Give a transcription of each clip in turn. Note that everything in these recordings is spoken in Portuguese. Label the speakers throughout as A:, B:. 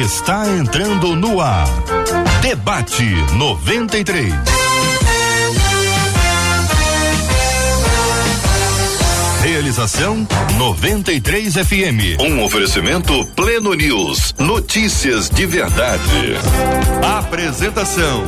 A: está entrando no ar. Debate 93. Realização 93 FM. Um oferecimento Pleno News. Notícias de verdade. Apresentação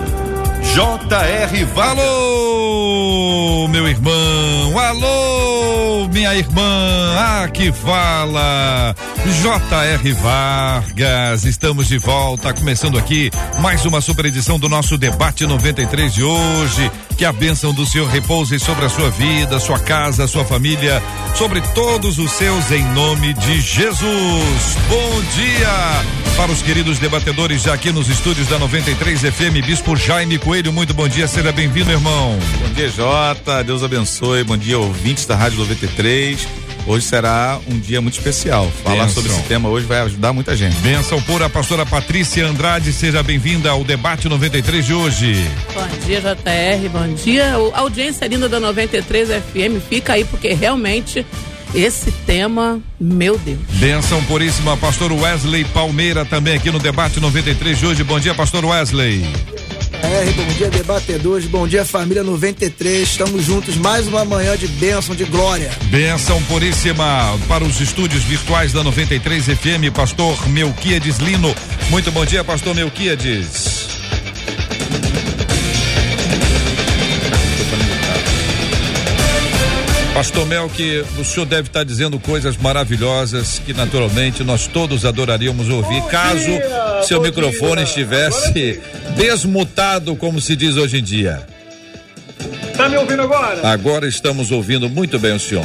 A: J.R.
B: Alô, meu irmão, alô, minha irmã, ah, que fala, J.R. Vargas, estamos de volta, começando aqui mais uma super edição do nosso debate 93 de hoje. Que a bênção do Senhor repouse sobre a sua vida, sua casa, sua família, sobre todos os seus, em nome de Jesus. Bom dia para os queridos debatedores já aqui nos estúdios da 93 FM, Bispo Jaime Coelho. Muito bom dia, seja bem-vindo, irmão.
C: Bom dia, Jota. Deus abençoe. Bom dia, ouvintes da Rádio 93. Hoje será um dia muito especial. Falar Benção. sobre esse tema hoje vai ajudar muita gente.
B: Benção pura, pastora Patrícia Andrade, seja bem-vinda ao debate 93 de hoje.
D: Bom dia, JR. Bom dia. A audiência linda da 93 FM fica aí porque realmente esse tema, meu Deus.
B: Benção puríssima, pastor Wesley Palmeira também aqui no debate 93 de hoje. Bom dia, pastor Wesley.
E: R, bom dia, debatedores, bom dia, família 93. Estamos juntos mais uma manhã de bênção, de glória.
B: Bênção puríssima para os estúdios virtuais da 93 FM, pastor Melquiades Lino. Muito bom dia, pastor Melquiades. Pastor Mel, que o senhor deve estar dizendo coisas maravilhosas que naturalmente nós todos adoraríamos ouvir, bom caso dia, seu microfone dia. estivesse desmutado, como se diz hoje em dia.
F: Tá me ouvindo agora?
B: Agora estamos ouvindo muito bem o senhor.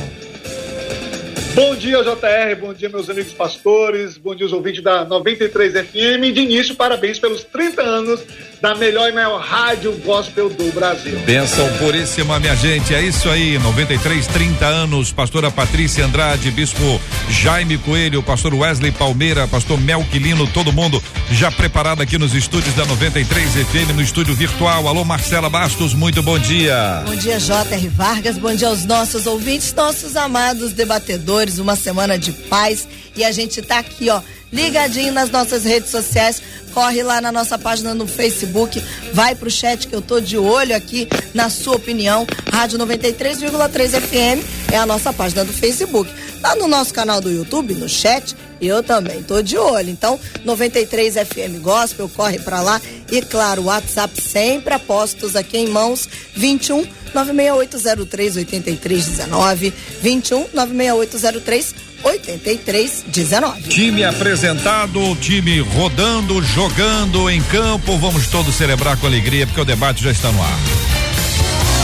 F: Bom dia, JR, bom dia, meus amigos pastores, bom dia, os ouvintes da 93 FM. De início, parabéns pelos 30 anos da melhor e maior rádio gospel do Brasil.
B: Benção puríssima, minha gente. É isso aí, 93, 30 anos. Pastora Patrícia Andrade, Bispo Jaime Coelho, Pastor Wesley Palmeira, Pastor Melquilino, todo mundo já preparado aqui nos estúdios da 93 FM, no estúdio virtual. Alô, Marcela Bastos, muito bom dia.
G: Bom dia, J.R. Vargas. Bom dia aos nossos ouvintes, nossos amados debatedores. Uma semana de paz. E a gente tá aqui, ó ligadinho nas nossas redes sociais. Corre lá na nossa página no Facebook, vai pro chat que eu tô de olho aqui na sua opinião. Rádio 93,3 FM é a nossa página do Facebook. Lá no nosso canal do YouTube, no chat, eu também tô de olho. Então, 93 FM Gospel, corre para lá. E claro, WhatsApp sempre apostos aqui em mãos, 21 96803 8319, 21 96803 8319.
B: Time apresentado, time rodando, jogando em campo. Vamos todos celebrar com alegria, porque o debate já está no ar.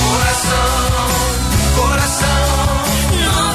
B: Coração, coração,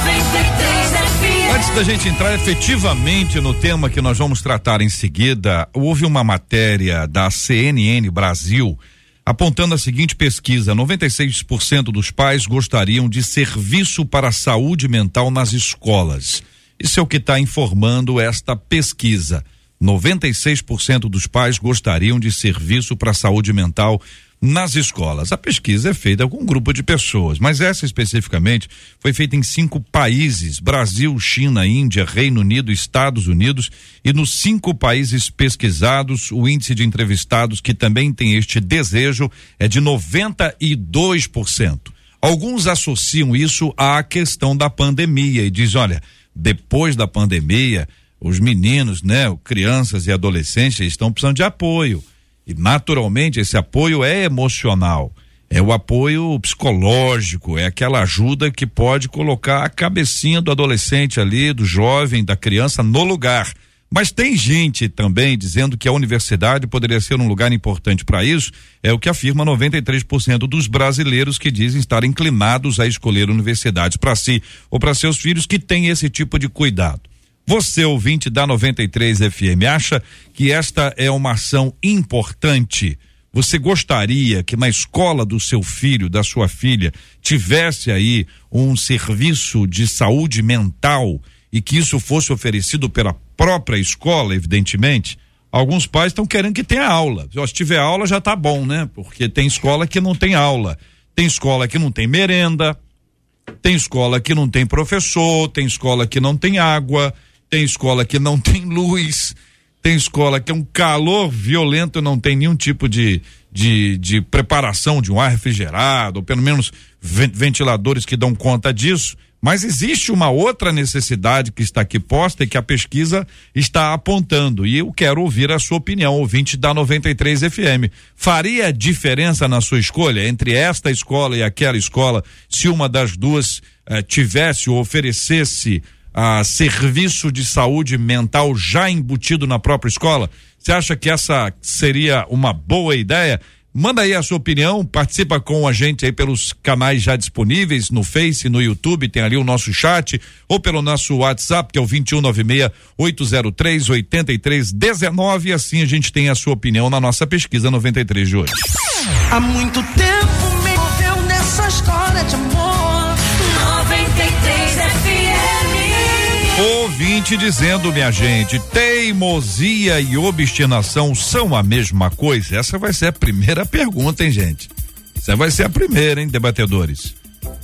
B: 93 FM. Antes da gente entrar efetivamente no tema que nós vamos tratar em seguida, houve uma matéria da CNN Brasil apontando a seguinte pesquisa: 96% dos pais gostariam de serviço para a saúde mental nas escolas. Isso é o que está informando esta pesquisa. 96% dos pais gostariam de serviço para saúde mental nas escolas. A pesquisa é feita com um grupo de pessoas, mas essa especificamente foi feita em cinco países: Brasil, China, Índia, Reino Unido, Estados Unidos. E nos cinco países pesquisados, o índice de entrevistados que também tem este desejo é de 92%. Alguns associam isso à questão da pandemia e dizem: olha, depois da pandemia, os meninos, né, crianças e adolescentes estão precisando de apoio. E naturalmente esse apoio é emocional, é o apoio psicológico, é aquela ajuda que pode colocar a cabecinha do adolescente ali, do jovem, da criança no lugar. Mas tem gente também dizendo que a universidade poderia ser um lugar importante para isso, é o que afirma 93% dos brasileiros que dizem estar inclinados a escolher universidades para si ou para seus filhos que têm esse tipo de cuidado. Você, ouvinte da 93 FM, acha que esta é uma ação importante? Você gostaria que na escola do seu filho, da sua filha, tivesse aí um serviço de saúde mental e que isso fosse oferecido pela própria escola, evidentemente, alguns pais estão querendo que tenha aula. Se tiver aula já tá bom, né? Porque tem escola que não tem aula, tem escola que não tem merenda, tem escola que não tem professor, tem escola que não tem água, tem escola que não tem luz, tem escola que é um calor violento, não tem nenhum tipo de, de, de preparação de um ar refrigerado, ou pelo menos ventiladores que dão conta disso. Mas existe uma outra necessidade que está aqui posta e que a pesquisa está apontando. E eu quero ouvir a sua opinião, ouvinte da 93 FM. Faria diferença na sua escolha entre esta escola e aquela escola se uma das duas eh, tivesse ou oferecesse a ah, serviço de saúde mental já embutido na própria escola? Você acha que essa seria uma boa ideia? Manda aí a sua opinião, participa com a gente aí pelos canais já disponíveis no Face, no YouTube, tem ali o nosso chat, ou pelo nosso WhatsApp, que é o 2196 803 8319, e assim a gente tem a sua opinião na nossa pesquisa 93 de hoje.
H: Há muito tempo me nessa história de amor.
B: Dizendo, minha gente, teimosia e obstinação são a mesma coisa? Essa vai ser a primeira pergunta, hein, gente? Essa vai ser a primeira, hein, debatedores?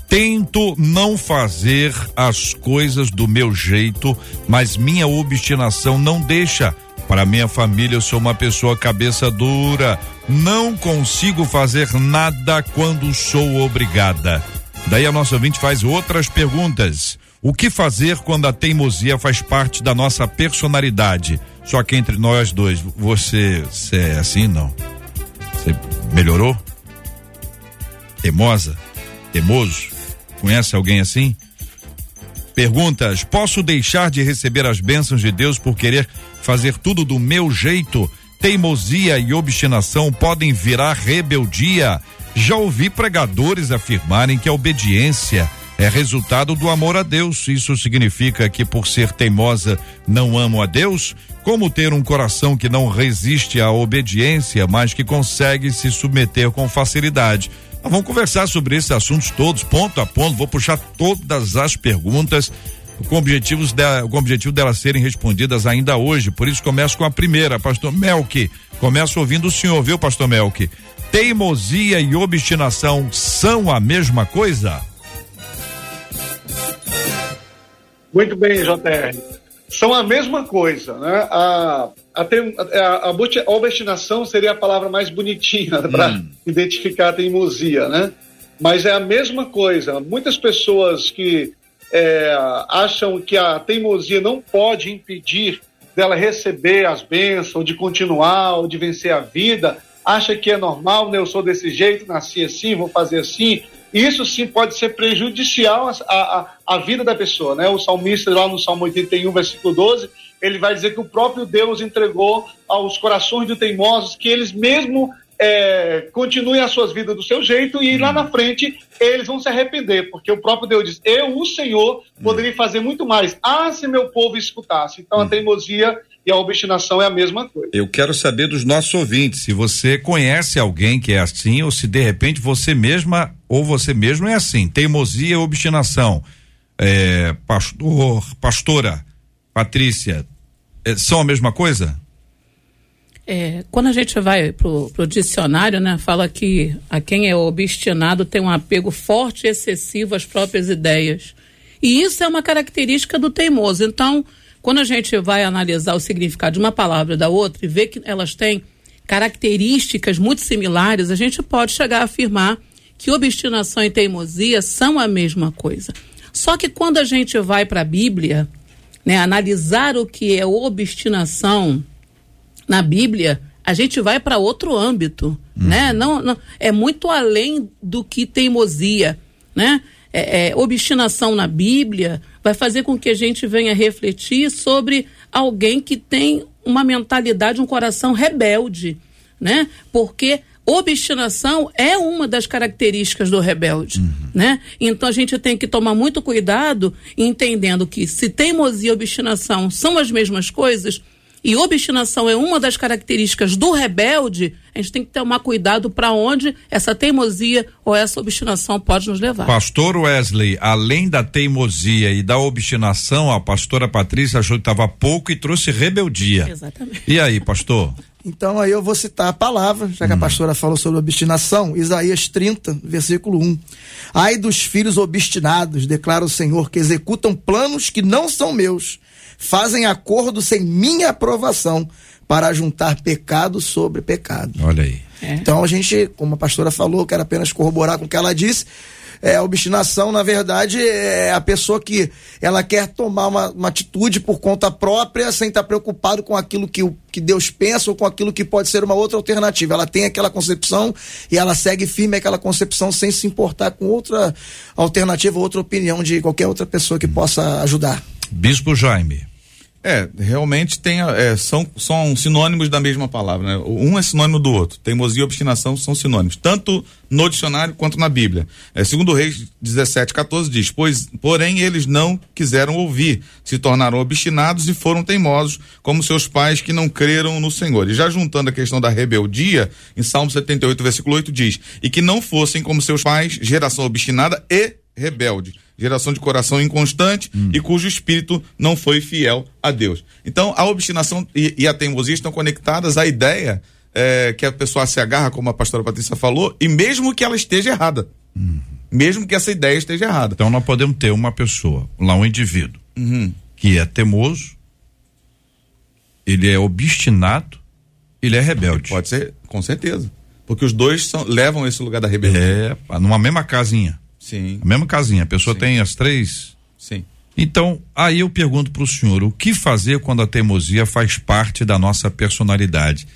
B: Tento não fazer as coisas do meu jeito, mas minha obstinação não deixa. Para minha família, eu sou uma pessoa cabeça dura. Não consigo fazer nada quando sou obrigada. Daí a nossa ouvinte faz outras perguntas. O que fazer quando a teimosia faz parte da nossa personalidade? Só que entre nós dois, você, você é assim, não? Você melhorou? Teimosa? Teimoso? Conhece alguém assim? Perguntas: Posso deixar de receber as bênçãos de Deus por querer fazer tudo do meu jeito? Teimosia e obstinação podem virar rebeldia. Já ouvi pregadores afirmarem que a obediência é resultado do amor a Deus. Isso significa que por ser teimosa não amo a Deus? Como ter um coração que não resiste à obediência, mas que consegue se submeter com facilidade? Nós vamos conversar sobre esses assuntos todos, ponto a ponto. Vou puxar todas as perguntas com objetivos de, com o objetivo delas serem respondidas ainda hoje. Por isso começo com a primeira, pastor Melk. Começo ouvindo o senhor, viu, pastor Melk? Teimosia e obstinação são a mesma coisa?
F: Muito bem, JR. São a mesma coisa, né? A, a, a, a obstinação seria a palavra mais bonitinha para hum. identificar a teimosia, né? Mas é a mesma coisa. Muitas pessoas que é, acham que a teimosia não pode impedir dela receber as bênçãos, de continuar, ou de vencer a vida, acha que é normal, né? Eu sou desse jeito, nasci assim, vou fazer assim, isso sim pode ser prejudicial à, vida da pessoa, né? O salmista lá no Salmo 81, versículo 12, ele vai dizer que o próprio Deus entregou aos corações de teimosos que eles mesmo é, continuem as suas vidas do seu jeito e lá na frente eles vão se arrepender, porque o próprio Deus diz: Eu, o Senhor, poderia fazer muito mais. Ah, se meu povo escutasse. Então a teimosia e a obstinação é a mesma coisa.
B: Eu quero saber dos nossos ouvintes se você conhece alguém que é assim ou se de repente você mesma ou você mesmo é assim. Teimosia e obstinação. É, pastor, pastora, Patrícia, é, são a mesma coisa?
D: É, quando a gente vai pro, pro dicionário, né, fala que a quem é obstinado tem um apego forte e excessivo às próprias ideias. E isso é uma característica do teimoso. Então, quando a gente vai analisar o significado de uma palavra da outra e ver que elas têm características muito similares, a gente pode chegar a afirmar que obstinação e teimosia são a mesma coisa. Só que quando a gente vai para a Bíblia, né, analisar o que é obstinação na Bíblia, a gente vai para outro âmbito, uhum. né? Não, não, é muito além do que teimosia, né? É, é, obstinação na Bíblia vai fazer com que a gente venha refletir sobre alguém que tem uma mentalidade, um coração rebelde, né? Porque obstinação é uma das características do rebelde, uhum. né? Então a gente tem que tomar muito cuidado entendendo que se teimosia e obstinação são as mesmas coisas, e obstinação é uma das características do rebelde, a gente tem que tomar cuidado para onde essa teimosia ou essa obstinação pode nos levar.
B: Pastor Wesley, além da teimosia e da obstinação, a pastora Patrícia achou que estava pouco e trouxe rebeldia.
D: Exatamente.
B: E aí, pastor?
E: Então aí eu vou citar a palavra, já que hum. a pastora falou sobre obstinação, Isaías 30, versículo 1. Ai dos filhos obstinados, declara o Senhor, que executam planos que não são meus fazem acordo sem minha aprovação para juntar pecado sobre pecado.
B: Olha aí.
E: É. Então a gente, como a pastora falou, quero apenas corroborar com o que ela disse. É, a obstinação, na verdade, é a pessoa que ela quer tomar uma, uma atitude por conta própria, sem estar preocupado com aquilo que, o, que Deus pensa ou com aquilo que pode ser uma outra alternativa. Ela tem aquela concepção e ela segue firme aquela concepção sem se importar com outra alternativa, outra opinião de qualquer outra pessoa que possa ajudar.
B: Bispo Jaime.
C: É, realmente tem, é, são, são sinônimos da mesma palavra, né? Um é sinônimo do outro. Teimosia e obstinação são sinônimos, tanto no dicionário quanto na Bíblia. É, segundo Reis 17, 14 diz, pois, porém eles não quiseram ouvir, se tornaram obstinados e foram teimosos, como seus pais que não creram no Senhor. E já juntando a questão da rebeldia, em Salmo 78, versículo 8 diz, e que não fossem como seus pais, geração obstinada e rebelde geração de coração inconstante hum. e cujo espírito não foi fiel a Deus. Então, a obstinação e, e a teimosia estão conectadas à ideia é, que a pessoa se agarra, como a pastora Patrícia falou, e mesmo que ela esteja errada. Hum. Mesmo que essa ideia esteja errada.
B: Então, nós podemos ter uma pessoa, lá um indivíduo, uhum. que é teimoso, ele é obstinado, ele é rebelde.
C: Pode ser, com certeza. Porque os dois são, levam esse lugar da rebeldia.
B: É, numa mesma casinha.
C: Sim.
B: A mesma casinha. A pessoa Sim. tem as três.
C: Sim.
B: Então, aí eu pergunto para o senhor, o que fazer quando a teimosia faz parte da nossa personalidade?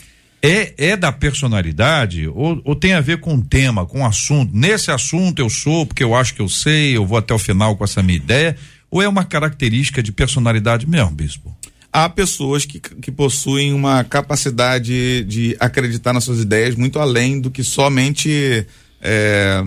B: É, é da personalidade ou, ou tem a ver com o tema, com o assunto? Nesse assunto eu sou, porque eu acho que eu sei, eu vou até o final com essa minha ideia, ou é uma característica de personalidade mesmo, bispo?
C: Há pessoas que, que possuem uma capacidade de acreditar nas suas ideias muito além do que somente é,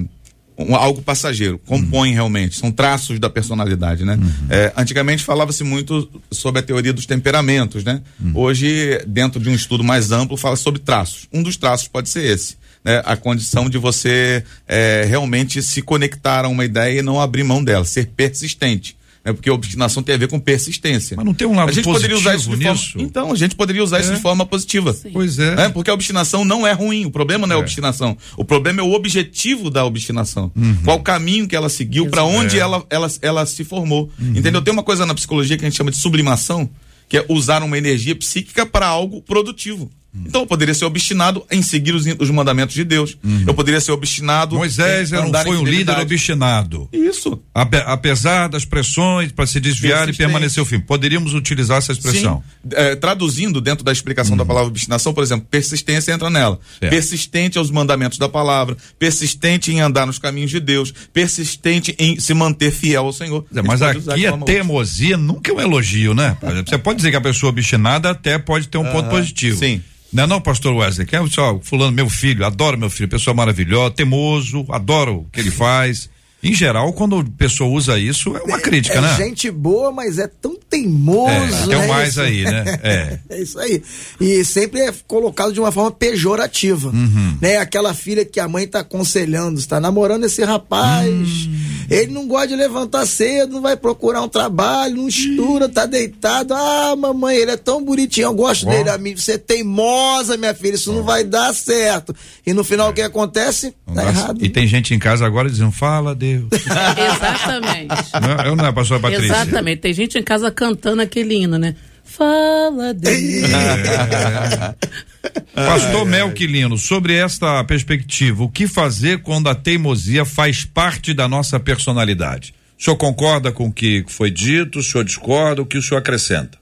C: um, algo passageiro, compõe uhum. realmente, são traços da personalidade, né? Uhum. É, antigamente falava-se muito sobre a teoria dos temperamentos, né? Uhum. Hoje, dentro de um estudo mais amplo, fala sobre traços. Um dos traços pode ser esse. Né? A condição de você é, realmente se conectar a uma ideia e não abrir mão dela, ser persistente né? Porque obstinação tem a ver com persistência.
B: Mas não tem um lado
C: a gente
B: poderia
C: usar isso de
B: nisso?
C: Forma, então, a gente poderia usar é. isso de forma positiva.
B: Sim. Pois é.
C: Né? Porque a obstinação não é ruim. O problema não é, é. a obstinação. O problema é o objetivo da obstinação. Uhum. Qual o caminho que ela seguiu, para onde é. ela, ela, ela se formou. Uhum. Entendeu? Tem uma coisa na psicologia que a gente chama de sublimação, que é usar uma energia psíquica para algo produtivo. Então eu poderia ser obstinado em seguir os, os mandamentos de Deus. Uhum. Eu poderia ser obstinado.
B: Moisés não foi um líder obstinado.
C: Isso.
B: Ape, apesar das pressões para se desviar e permanecer o fim. Poderíamos utilizar essa expressão.
C: É, traduzindo dentro da explicação uhum. da palavra obstinação, por exemplo, persistência entra nela. Certo. Persistente aos mandamentos da palavra, persistente em andar nos caminhos de Deus, persistente em se manter fiel ao Senhor.
B: É, mas aqui a teimosia nunca é um elogio, né? Você pode dizer que a pessoa obstinada até pode ter um ponto positivo.
C: Sim.
B: Não não, pastor Wesley? Que é só, fulano, meu filho, adoro meu filho, pessoa maravilhosa, temoso, adoro o que ele faz. Em geral, quando a pessoa usa isso, é uma crítica,
E: é
B: né?
E: gente boa, mas é tão teimoso. É,
B: tem né? mais isso. aí, né?
E: É. é isso aí. E sempre é colocado de uma forma pejorativa. Uhum. Né? Aquela filha que a mãe tá aconselhando, está namorando esse rapaz. Hum. Ele não gosta de levantar cedo, não vai procurar um trabalho, não estuda, tá deitado. Ah, mamãe, ele é tão bonitinho, eu gosto oh. dele. A mim, você é teimosa, minha filha, isso oh. não vai dar certo. E no final, o que acontece? Não tá errado.
B: E tem gente em casa agora dizendo, fala, Deus Deus.
D: Exatamente.
B: Não, eu não é, pastor Patrícia?
D: Exatamente. Tem gente em casa cantando aquele hino, né? Fala Deus.
B: Pastor Melquilino, sobre esta perspectiva, o que fazer quando a teimosia faz parte da nossa personalidade? O senhor concorda com o que foi dito? O senhor discorda? O que o senhor acrescenta?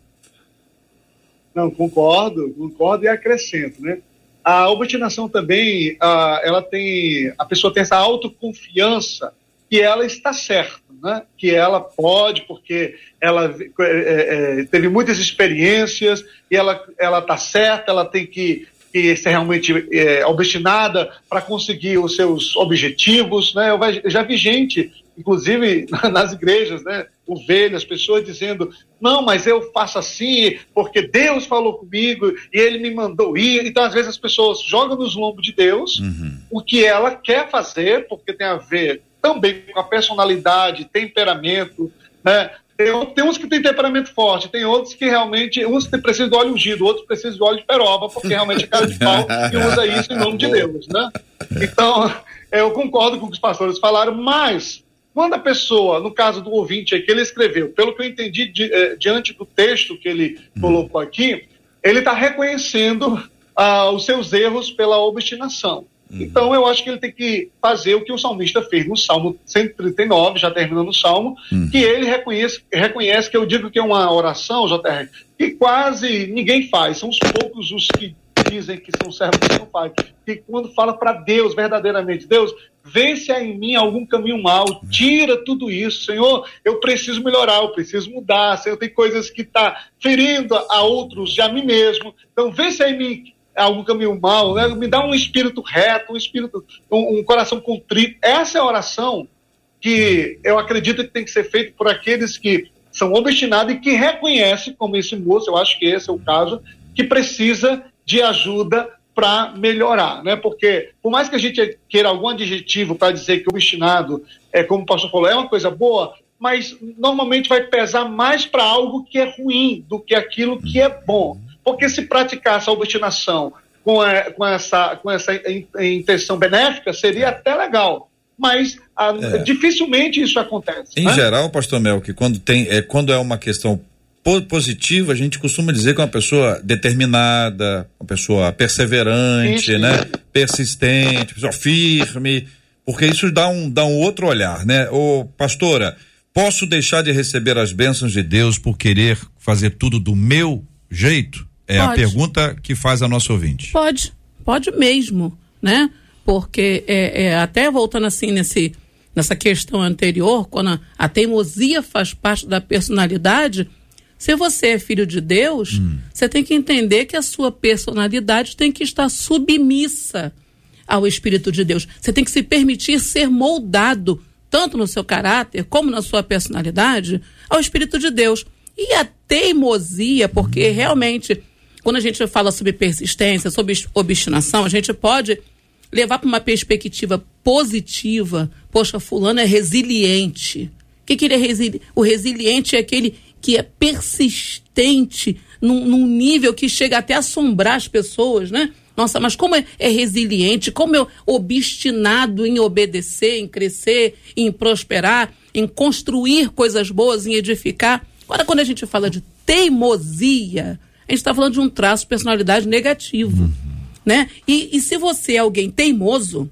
F: Não, concordo, concordo e acrescento, né? A obstinação também, a, ela tem, a pessoa tem essa autoconfiança que ela está certa, né? que ela pode, porque ela é, é, teve muitas experiências e ela está certa, ela tem que, que ser realmente é, obstinada para conseguir os seus objetivos. Né? Eu, eu já vi gente, inclusive nas igrejas, né? ovelhas, pessoas dizendo: não, mas eu faço assim porque Deus falou comigo e Ele me mandou ir. Então, às vezes, as pessoas jogam nos lombos de Deus uhum. o que ela quer fazer, porque tem a ver também com a personalidade, temperamento, né? Tem, tem, uns que têm temperamento forte, tem outros que realmente, uns que precisam de óleo ungido, outros precisam de óleo de peroba, porque realmente é cara de pau e usa isso em nome de Deus, né? Então, eu concordo com o que os pastores falaram, mas quando a pessoa, no caso do ouvinte aí, que ele escreveu, pelo que eu entendi di, eh, diante do texto que ele colocou aqui, ele está reconhecendo ah, os seus erros pela obstinação. Uhum. Então, eu acho que ele tem que fazer o que o salmista fez no Salmo 139, já terminando o Salmo, uhum. que ele reconhece, reconhece que eu digo que é uma oração, JR, que quase ninguém faz, são os poucos os que dizem que são servos que não fazem. Que quando fala para Deus, verdadeiramente, Deus, vence em mim algum caminho mal, tira tudo isso, Senhor, eu preciso melhorar, eu preciso mudar, Senhor, tem coisas que está ferindo a outros e a mim mesmo, então vence em mim algum caminho mal, né? me dá um espírito reto, um espírito, um, um coração contrito. Essa é a oração que eu acredito que tem que ser feita por aqueles que são obstinados e que reconhecem, como esse moço, eu acho que esse é o caso, que precisa de ajuda para melhorar, né? Porque por mais que a gente queira algum adjetivo para dizer que obstinado é como o pastor falou, é uma coisa boa, mas normalmente vai pesar mais para algo que é ruim do que aquilo que é bom. Porque se praticar essa obstinação com, a, com, essa, com essa intenção benéfica, seria até legal. Mas a, é. dificilmente isso acontece.
B: Em
F: né?
B: geral, pastor Mel, que quando, tem, é, quando é uma questão positiva, a gente costuma dizer que é uma pessoa determinada, uma pessoa perseverante, isso, né? Persistente, pessoa firme, porque isso dá um, dá um outro olhar, né? Ô, pastora, posso deixar de receber as bênçãos de Deus por querer fazer tudo do meu jeito? É pode. a pergunta que faz a nossa ouvinte.
D: Pode, pode mesmo, né? Porque é, é, até voltando assim nesse, nessa questão anterior, quando a, a, teimosia faz parte da personalidade, se você é filho de Deus, hum. você tem que entender que a sua personalidade tem que estar submissa ao Espírito de Deus. Você tem que se permitir ser moldado, tanto no seu caráter como na sua personalidade, ao Espírito de Deus. E a teimosia, porque realmente quando a gente fala sobre persistência, sobre obstinação, a gente pode levar para uma perspectiva positiva. Poxa, fulano é resiliente. O que, que ele é resiliente? O resiliente é aquele que é persistente num, num, nível que chega até a assombrar as pessoas, né? Nossa, mas como é, é resiliente, como é obstinado em obedecer, em crescer, em prosperar, em construir coisas boas, em edificar. Agora, quando a gente fala de teimosia, a gente está falando de um traço de personalidade negativo. Uhum. Né? E, e se você é alguém teimoso,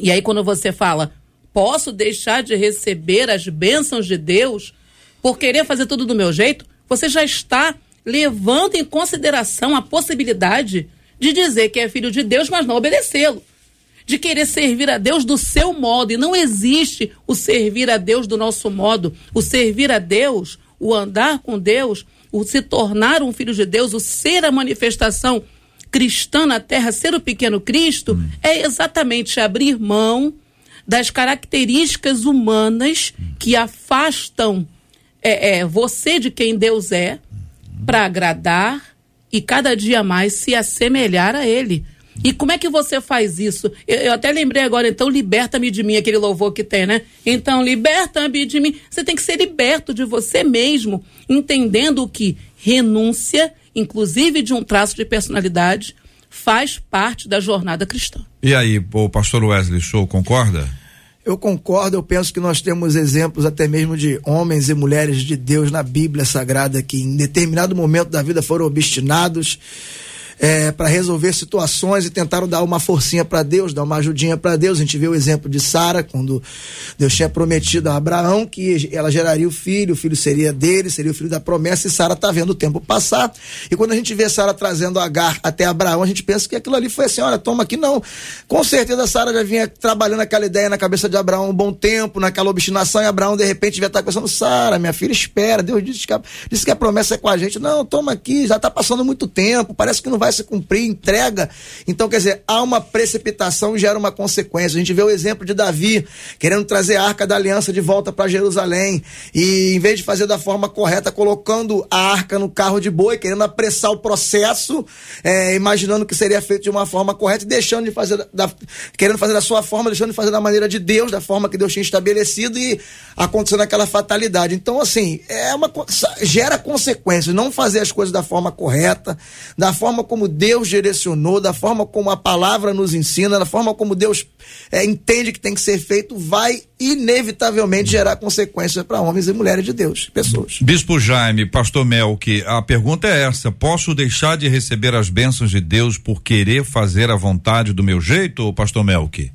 D: e aí quando você fala, posso deixar de receber as bênçãos de Deus por querer fazer tudo do meu jeito, você já está levando em consideração a possibilidade de dizer que é filho de Deus, mas não obedecê-lo. De querer servir a Deus do seu modo. E não existe o servir a Deus do nosso modo. O servir a Deus, o andar com Deus, o se tornar um filho de Deus, o ser a manifestação cristã na terra, ser o pequeno Cristo, hum. é exatamente abrir mão das características humanas que afastam é, é, você de quem Deus é, para agradar e cada dia mais se assemelhar a Ele. E como é que você faz isso? Eu, eu até lembrei agora, então, liberta-me de mim, aquele louvor que tem, né? Então, liberta-me de mim. Você tem que ser liberto de você mesmo, entendendo que renúncia, inclusive de um traço de personalidade, faz parte da jornada cristã.
B: E aí, o pastor Wesley Show concorda?
E: Eu concordo, eu penso que nós temos exemplos até mesmo de homens e mulheres de Deus na Bíblia Sagrada que em determinado momento da vida foram obstinados é, para resolver situações e tentaram dar uma forcinha para Deus, dar uma ajudinha para Deus. A gente vê o exemplo de Sara, quando Deus tinha prometido a Abraão que ela geraria o filho, o filho seria dele, seria o filho da promessa, e Sara está vendo o tempo passar. E quando a gente vê Sara trazendo Agar até Abraão, a gente pensa que aquilo ali foi assim: olha, toma aqui não. Com certeza Sara já vinha trabalhando aquela ideia na cabeça de Abraão um bom tempo, naquela obstinação, e Abraão de repente devia estar pensando: Sara, minha filha, espera, Deus disse que, a, disse que a promessa é com a gente. Não, toma aqui, já está passando muito tempo, parece que não vai vai se cumprir, entrega. Então, quer dizer, há uma precipitação e gera uma consequência. A gente vê o exemplo de Davi querendo trazer a arca da aliança de volta para Jerusalém e, em vez de fazer da forma correta, colocando a arca no carro de boi, querendo apressar o processo, é, imaginando que seria feito de uma forma correta e deixando de fazer, da, querendo fazer da sua forma, deixando de fazer da maneira de Deus, da forma que Deus tinha estabelecido e acontecendo aquela fatalidade. Então, assim, é uma gera consequências. Não fazer as coisas da forma correta, da forma como como Deus direcionou, da forma como a palavra nos ensina, da forma como Deus é, entende que tem que ser feito, vai inevitavelmente gerar consequências para homens e mulheres de Deus, pessoas.
B: Bispo Jaime, Pastor Melk, a pergunta é essa: posso deixar de receber as bênçãos de Deus por querer fazer a vontade do meu jeito, Pastor Melk?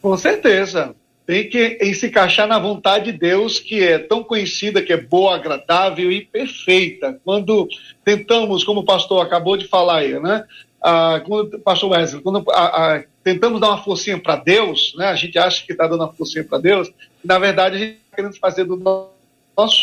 F: Com certeza. Tem que se encaixar na vontade de Deus, que é tão conhecida, que é boa, agradável e perfeita. Quando tentamos, como o pastor acabou de falar aí, né? Ah, quando, pastor Wesley, quando ah, ah, tentamos dar uma forcinha para Deus, né? A gente acha que está dando uma forcinha para Deus, na verdade a gente está querendo fazer do nosso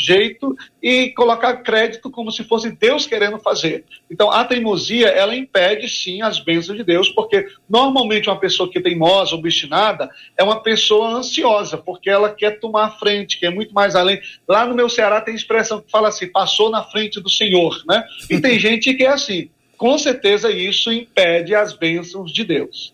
F: jeito e colocar crédito como se fosse Deus querendo fazer. Então, a teimosia, ela impede sim as bênçãos de Deus, porque normalmente uma pessoa que é teimosa, obstinada, é uma pessoa ansiosa, porque ela quer tomar a frente, quer muito mais além. Lá no meu Ceará tem expressão que fala assim, passou na frente do Senhor, né? E tem gente que é assim. Com certeza isso impede as bênçãos de Deus.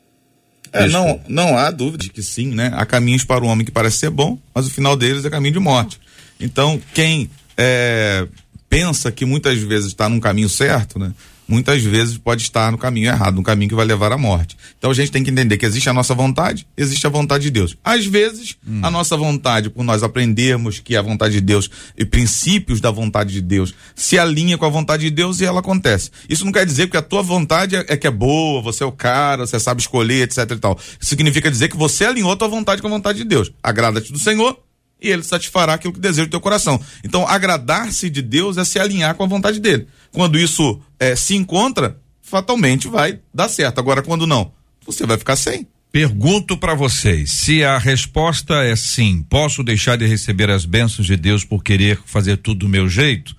C: É, não, não há dúvida de que sim, né? Há caminhos para o homem que parece ser bom, mas o final deles é caminho de morte. Então, quem é, pensa que muitas vezes está num caminho certo, né? Muitas vezes pode estar no caminho errado, no caminho que vai levar à morte. Então a gente tem que entender que existe a nossa vontade, existe a vontade de Deus. Às vezes, hum. a nossa vontade, por nós aprendermos que a vontade de Deus e princípios da vontade de Deus se alinha com a vontade de Deus e ela acontece. Isso não quer dizer que a tua vontade é, é que é boa, você é o cara, você sabe escolher, etc e tal. Isso significa dizer que você alinhou a tua vontade com a vontade de Deus. Agrada-te do Senhor, e ele satisfará aquilo que deseja do teu coração. Então, agradar-se de Deus é se alinhar com a vontade dele. Quando isso é, se encontra, fatalmente vai dar certo. Agora, quando não, você vai ficar sem.
B: Pergunto para vocês: se a resposta é sim, posso deixar de receber as bênçãos de Deus por querer fazer tudo do meu jeito?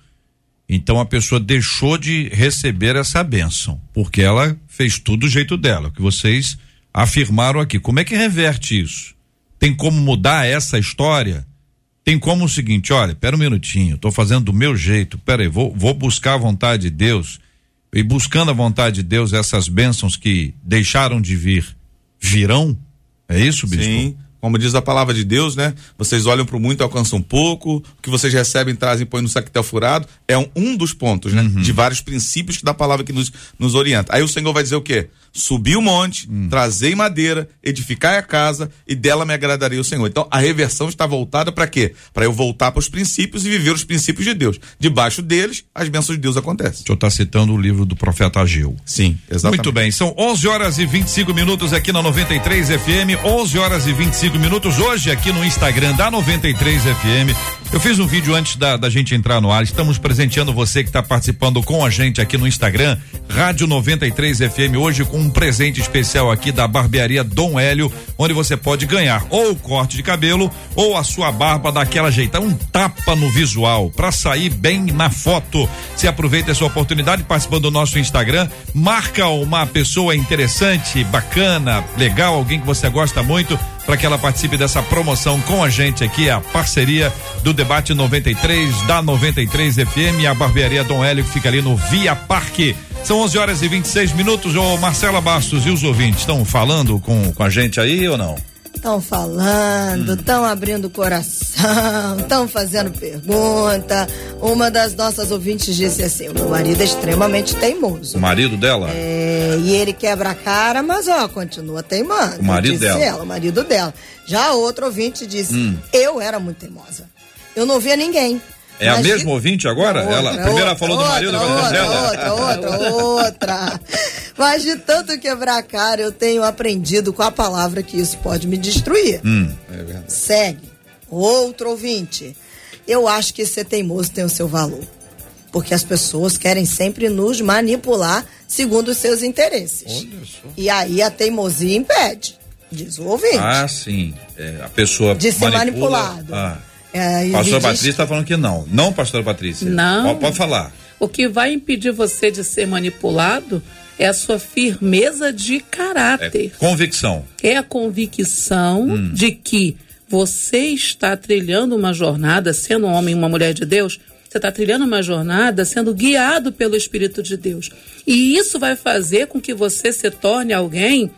B: Então a pessoa deixou de receber essa bênção, porque ela fez tudo do jeito dela, o que vocês afirmaram aqui. Como é que reverte isso? Tem como mudar essa história? Tem como o seguinte, olha, pera um minutinho, estou fazendo do meu jeito, pera aí, vou, vou buscar a vontade de Deus, e buscando a vontade de Deus, essas bênçãos que deixaram de vir, virão? É isso, bispo?
C: Sim, como diz a palavra de Deus, né? Vocês olham para o muito e alcançam pouco, o que vocês recebem, trazem e põem no saquetel furado, é um, um dos pontos, né? Uhum. De vários princípios da palavra que nos, nos orienta. Aí o Senhor vai dizer o quê? Subir o monte, hum. trazei madeira, edificar a casa e dela me agradaria o Senhor. Então a reversão está voltada para quê? Para eu voltar para os princípios e viver os princípios de Deus. Debaixo deles, as bênçãos de Deus acontecem.
B: O senhor está citando o livro do profeta Ageu.
C: Sim, exatamente.
B: Muito bem, são 11 horas e 25 minutos aqui na 93 FM, 11 horas e 25 minutos hoje aqui no Instagram da 93 FM. Eu fiz um vídeo antes da, da gente entrar no ar. Estamos presenteando você que está participando com a gente aqui no Instagram, Rádio 93 FM, hoje com um presente especial aqui da barbearia Dom Hélio, onde você pode ganhar ou corte de cabelo ou a sua barba daquela jeita, um tapa no visual para sair bem na foto. Se aproveita essa oportunidade participando do nosso Instagram, marca uma pessoa interessante, bacana, legal, alguém que você gosta muito para que ela participe dessa promoção com a gente aqui, a parceria do Debate 93 da 93 FM, a barbearia Dom Hélio que fica ali no Via Parque. São 11 horas e 26 minutos. Ô Marcela Bastos e os ouvintes estão falando com, com a gente aí ou não?
G: Estão falando, estão hum. abrindo o coração, estão fazendo pergunta. Uma das nossas ouvintes disse assim: o meu marido é extremamente teimoso.
B: O marido dela?
G: É, e ele quebra a cara, mas ó, continua teimando.
B: O marido dela?
G: Ela, o marido dela. Já outro ouvinte disse: hum. eu era muito teimosa. Eu não via ninguém.
B: É a mesma ouvinte agora? Outra, ela, primeiro ela falou outra, do marido, agora outra, dela.
G: Outra, outra, outra. Mas de tanto quebrar a cara, eu tenho aprendido com a palavra que isso pode me destruir.
B: Hum, é verdade.
G: Segue. Outro ouvinte. Eu acho que ser teimoso tem o seu valor. Porque as pessoas querem sempre nos manipular segundo os seus interesses. E aí a teimosia impede, diz o ouvinte.
B: Ah, sim. É, a pessoa
G: de ser manipula... manipulado.
B: Ah. É, pastor Patrícia está falando que não. Não, pastor Patrícia.
D: Não.
B: Pode, pode, falar.
D: O que vai impedir você de ser manipulado é a sua firmeza de caráter.
B: É convicção.
D: É a convicção hum. de que você está trilhando uma jornada, sendo um homem e uma mulher de Deus, você está trilhando uma jornada sendo guiado pelo Espírito de Deus. E isso vai fazer com que você se torne alguém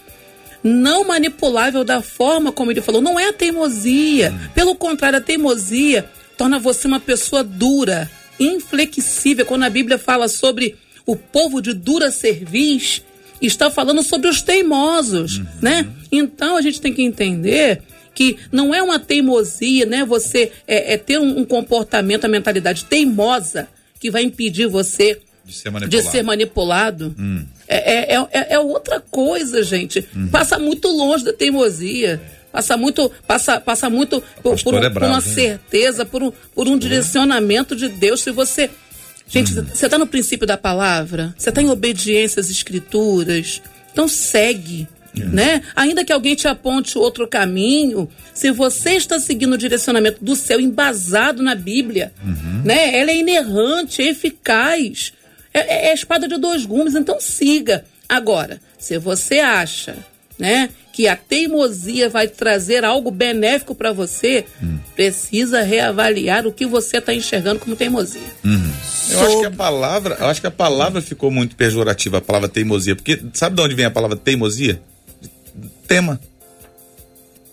D: não manipulável da forma como ele falou. Não é a teimosia. Pelo contrário, a teimosia torna você uma pessoa dura, inflexível. Quando a Bíblia fala sobre o povo de dura cerviz, está falando sobre os teimosos, uhum. né? Então a gente tem que entender que não é uma teimosia, né? Você é, é ter um, um, comportamento, a mentalidade teimosa que vai impedir você
B: de ser manipulado.
D: De ser manipulado. Hum. É, é, é, é, outra coisa, gente. Uhum. Passa muito longe da teimosia. Passa muito, passa, passa muito por, por, é bravo, por uma hein? certeza, por um, por um direcionamento de Deus. Se você. Gente, uhum. você está no princípio da palavra, você está em obediência às escrituras. Então segue. É. Né? Ainda que alguém te aponte outro caminho, se você está seguindo o direcionamento do céu embasado na Bíblia, uhum. né? Ela é inerrante, é eficaz. É, é, é espada de dois gumes, então siga. Agora, se você acha, né, que a teimosia vai trazer algo benéfico para você, hum. precisa reavaliar o que você está enxergando como teimosia.
C: Uhum. Eu acho que a palavra, eu acho que a palavra ficou muito pejorativa, a palavra teimosia, porque sabe de onde vem a palavra teimosia? Tema.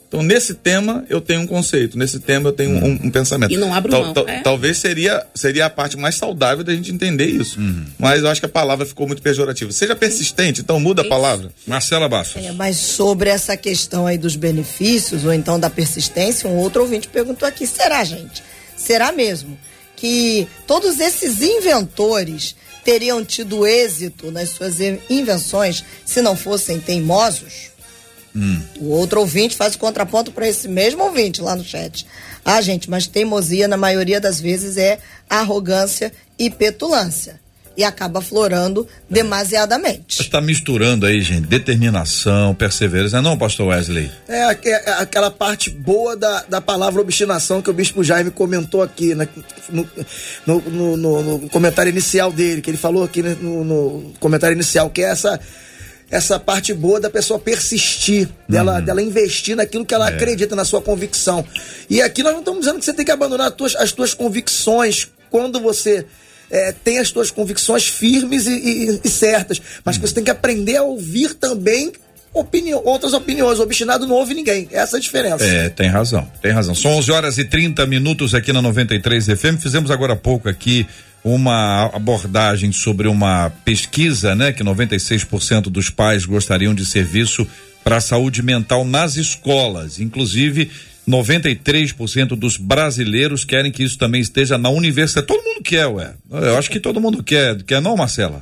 C: Então, nesse tema, eu tenho um conceito, nesse tema, eu tenho um, um pensamento.
D: E não abre
C: tal,
D: mão.
C: Tal, é. Talvez seria, seria a parte mais saudável da gente entender isso. Uhum. Mas eu acho que a palavra ficou muito pejorativa. Seja persistente, então muda a palavra.
B: Marcela Bastos.
G: É, mas sobre essa questão aí dos benefícios, ou então da persistência, um outro ouvinte perguntou aqui: será, gente? Será mesmo que todos esses inventores teriam tido êxito nas suas invenções se não fossem teimosos? Hum. O outro ouvinte faz o contraponto para esse mesmo ouvinte lá no chat. Ah, gente, mas teimosia na maioria das vezes é arrogância e petulância. E acaba florando demasiadamente.
B: Está misturando aí, gente, determinação, perseverança, não, pastor Wesley?
E: É, é, aquela parte boa da, da palavra obstinação que o bispo Jaime comentou aqui, né, no, no, no, no, comentário inicial dele, que ele falou aqui né, no, no comentário inicial, que é essa essa parte boa da pessoa persistir, dela, uhum. dela investir naquilo que ela é. acredita, na sua convicção. E aqui nós não estamos dizendo que você tem que abandonar as tuas, as tuas convicções quando você é, tem as tuas convicções firmes e, e, e certas, mas uhum. que você tem que aprender a ouvir também opinião, outras opiniões. O obstinado não ouve ninguém. Essa é a diferença.
B: É, tem razão, tem razão. São 11 horas e 30 minutos aqui na 93 FM. Fizemos agora há pouco aqui uma abordagem sobre uma pesquisa, né, que 96% dos pais gostariam de serviço para a saúde mental nas escolas, inclusive 93% dos brasileiros querem que isso também esteja na universidade. Todo mundo quer, ué. Eu acho que todo mundo quer, quer não, Marcela?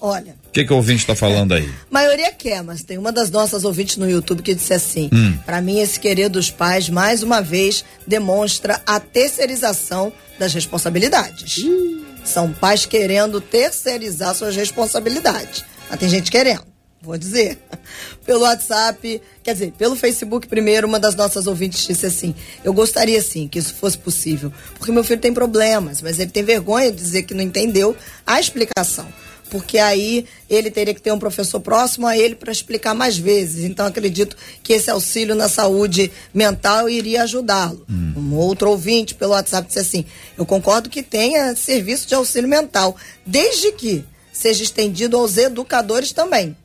G: Olha.
B: O que, que o ouvinte está falando aí?
G: A maioria quer, mas tem uma das nossas ouvintes no YouTube que disse assim: hum. para mim, esse querer dos pais, mais uma vez, demonstra a terceirização das responsabilidades. Hum. São pais querendo terceirizar suas responsabilidades. Mas tem gente querendo, vou dizer. Pelo WhatsApp, quer dizer, pelo Facebook primeiro, uma das nossas ouvintes disse assim: Eu gostaria sim que isso fosse possível, porque meu filho tem problemas, mas ele tem vergonha de dizer que não entendeu a explicação porque aí ele teria que ter um professor próximo a ele para explicar mais vezes. Então acredito que esse auxílio na saúde mental iria ajudá-lo. Hum. Um outro ouvinte pelo WhatsApp disse assim: eu concordo que tenha serviço de auxílio mental, desde que seja estendido aos educadores também.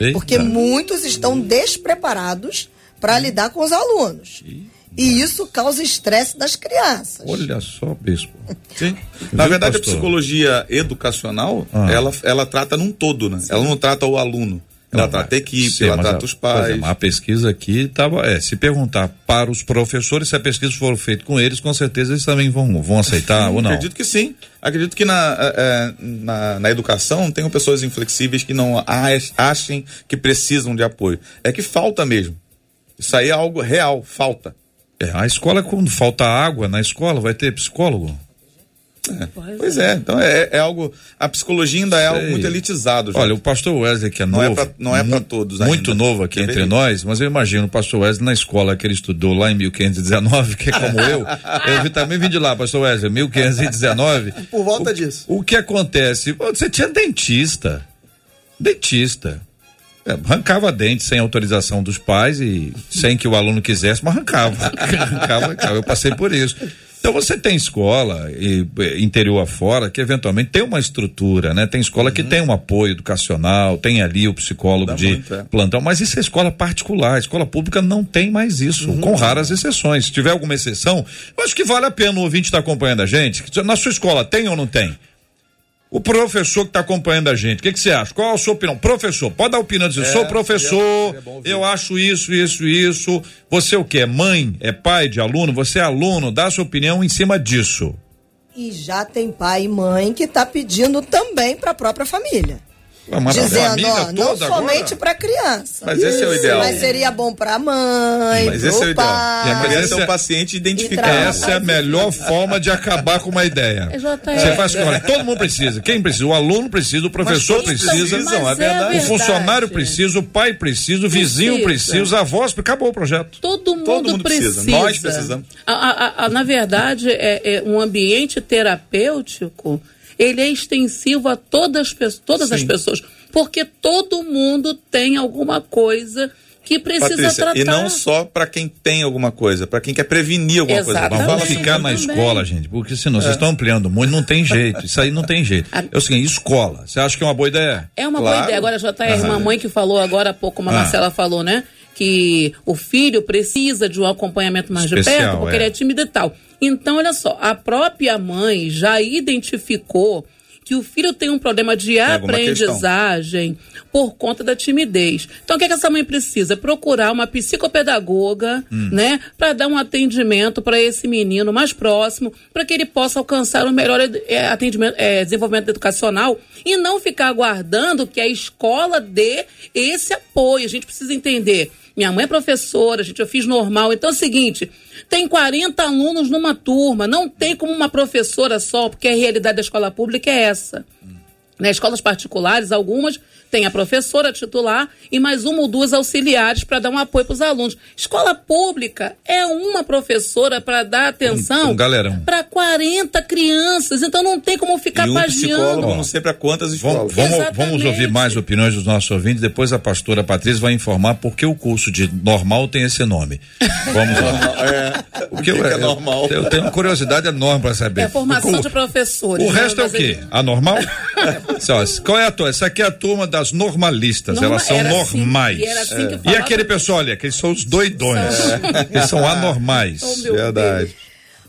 G: Eita. Porque muitos estão despreparados para lidar com os alunos. E isso causa estresse das crianças.
B: Olha só, bispo.
C: Sim. Na verdade, pastor? a psicologia educacional, ah. ela, ela trata num todo, né? Sim. Ela não trata o aluno. Ela não, trata a equipe, sim, ela trata a, os pais. Exemplo,
B: a pesquisa aqui estava. É, se perguntar para os professores se a pesquisa for feita com eles, com certeza eles também vão, vão aceitar ou não.
C: Acredito que sim. Acredito que na, é, é na, na educação tem pessoas inflexíveis que não achem que precisam de apoio. É que falta mesmo. Isso aí é algo real, falta.
B: É, a escola, quando falta água na escola, vai ter psicólogo?
C: É, pois é, então é, é, algo. A psicologia ainda é algo muito elitizado.
B: Já. Olha, o pastor Wesley, que é
C: não
B: novo.
C: É pra, não é para todos
B: ainda. Muito novo aqui Deveria. entre nós, mas eu imagino o pastor Wesley na escola que ele estudou lá em 1519, que é como eu. Eu também vim de lá, pastor Wesley, 1519.
E: Por volta
B: o,
E: disso.
B: O que acontece? Você tinha dentista. Dentista. É, arrancava dente sem autorização dos pais e sem que o aluno quisesse, mas arrancava. arrancava, arrancava. Eu passei por isso. Então você tem escola e, interior afora que eventualmente tem uma estrutura, né? Tem escola uhum. que tem um apoio educacional, tem ali o psicólogo Dá de muito, é. plantão, mas isso é escola particular. A escola pública não tem mais isso, uhum. com raras exceções. Se tiver alguma exceção, eu acho que vale a pena o ouvinte estar acompanhando a gente. Na sua escola tem ou não tem? O professor que está acompanhando a gente, o que, que, você acha? Qual a sua opinião? Professor, pode dar opinião, dizer, é, sou professor, seria, seria eu acho isso, isso, isso. Você o que? É mãe, é pai de aluno, você é aluno, dá sua opinião em cima disso.
G: E já tem pai e mãe que está pedindo também para a própria família. Mas dizendo, ó, não somente para criança.
C: Mas esse é o ideal.
G: Mas seria bom para a mãe,
C: mas esse é o ideal. Pai, e a criança é o paciente identificado.
B: Essa é a melhor forma de acabar com uma ideia. É, Você faz que todo mundo precisa. Quem precisa? O aluno precisa, o professor precisa, precisam, é verdade. o funcionário precisa, o pai precisa, o vizinho precisa, os avós, acabou o projeto.
D: Todo mundo, todo mundo precisa. precisa.
C: Nós precisamos.
D: A, a, a, na verdade, é, é um ambiente terapêutico ele é extensivo a todas, todas as pessoas, porque todo mundo tem alguma coisa que precisa Patrícia, tratar.
C: E não só para quem tem alguma coisa, para quem quer prevenir alguma
B: Exatamente. coisa. Não vamos ficar na escola, gente, porque senão é. vocês estão ampliando muito, não tem jeito. Isso aí não tem jeito. É o seguinte, escola. Você acha que é uma boa ideia?
D: É uma claro. boa ideia. Agora já tá a irmã mãe que falou agora há pouco, como a ah. Marcela falou, né? Que o filho precisa de um acompanhamento mais Especial, de perto, porque é. ele é tímido e tal. Então, olha só, a própria mãe já identificou que o filho tem um problema de aprendizagem por conta da timidez. Então, o que, é que essa mãe precisa? Procurar uma psicopedagoga, hum. né, para dar um atendimento para esse menino mais próximo, para que ele possa alcançar o melhor é, atendimento, é, desenvolvimento educacional e não ficar aguardando que a escola dê esse apoio. A gente precisa entender. Minha mãe é professora, gente, eu fiz normal. Então é o seguinte: tem 40 alunos numa turma, não tem como uma professora só, porque a realidade da escola pública é essa. Nas escolas particulares, algumas tem a professora titular e mais uma ou duas auxiliares para dar um apoio para os alunos. Escola pública é uma professora para dar atenção um, um para 40 crianças, então não tem como ficar
C: e um pagiando. não sei para quantas escolas.
B: Vamos, vamos, vamos, ouvir mais opiniões dos nossos ouvintes, depois a pastora Patrícia vai informar por que o curso de normal tem esse nome. Vamos lá.
C: é, o que, é, é normal?
B: Eu, eu, tenho uma curiosidade enorme para saber. É
D: a formação o, de professores.
B: O né? resto é o quê? Anormal? Qual é a turma? Essa aqui é a turma da as normalistas, Norma, elas são assim, normais. Assim, e, assim é. e, aquele pessoal, olha, que eles são os doidões. São... eles são anormais.
C: Oh, Verdade.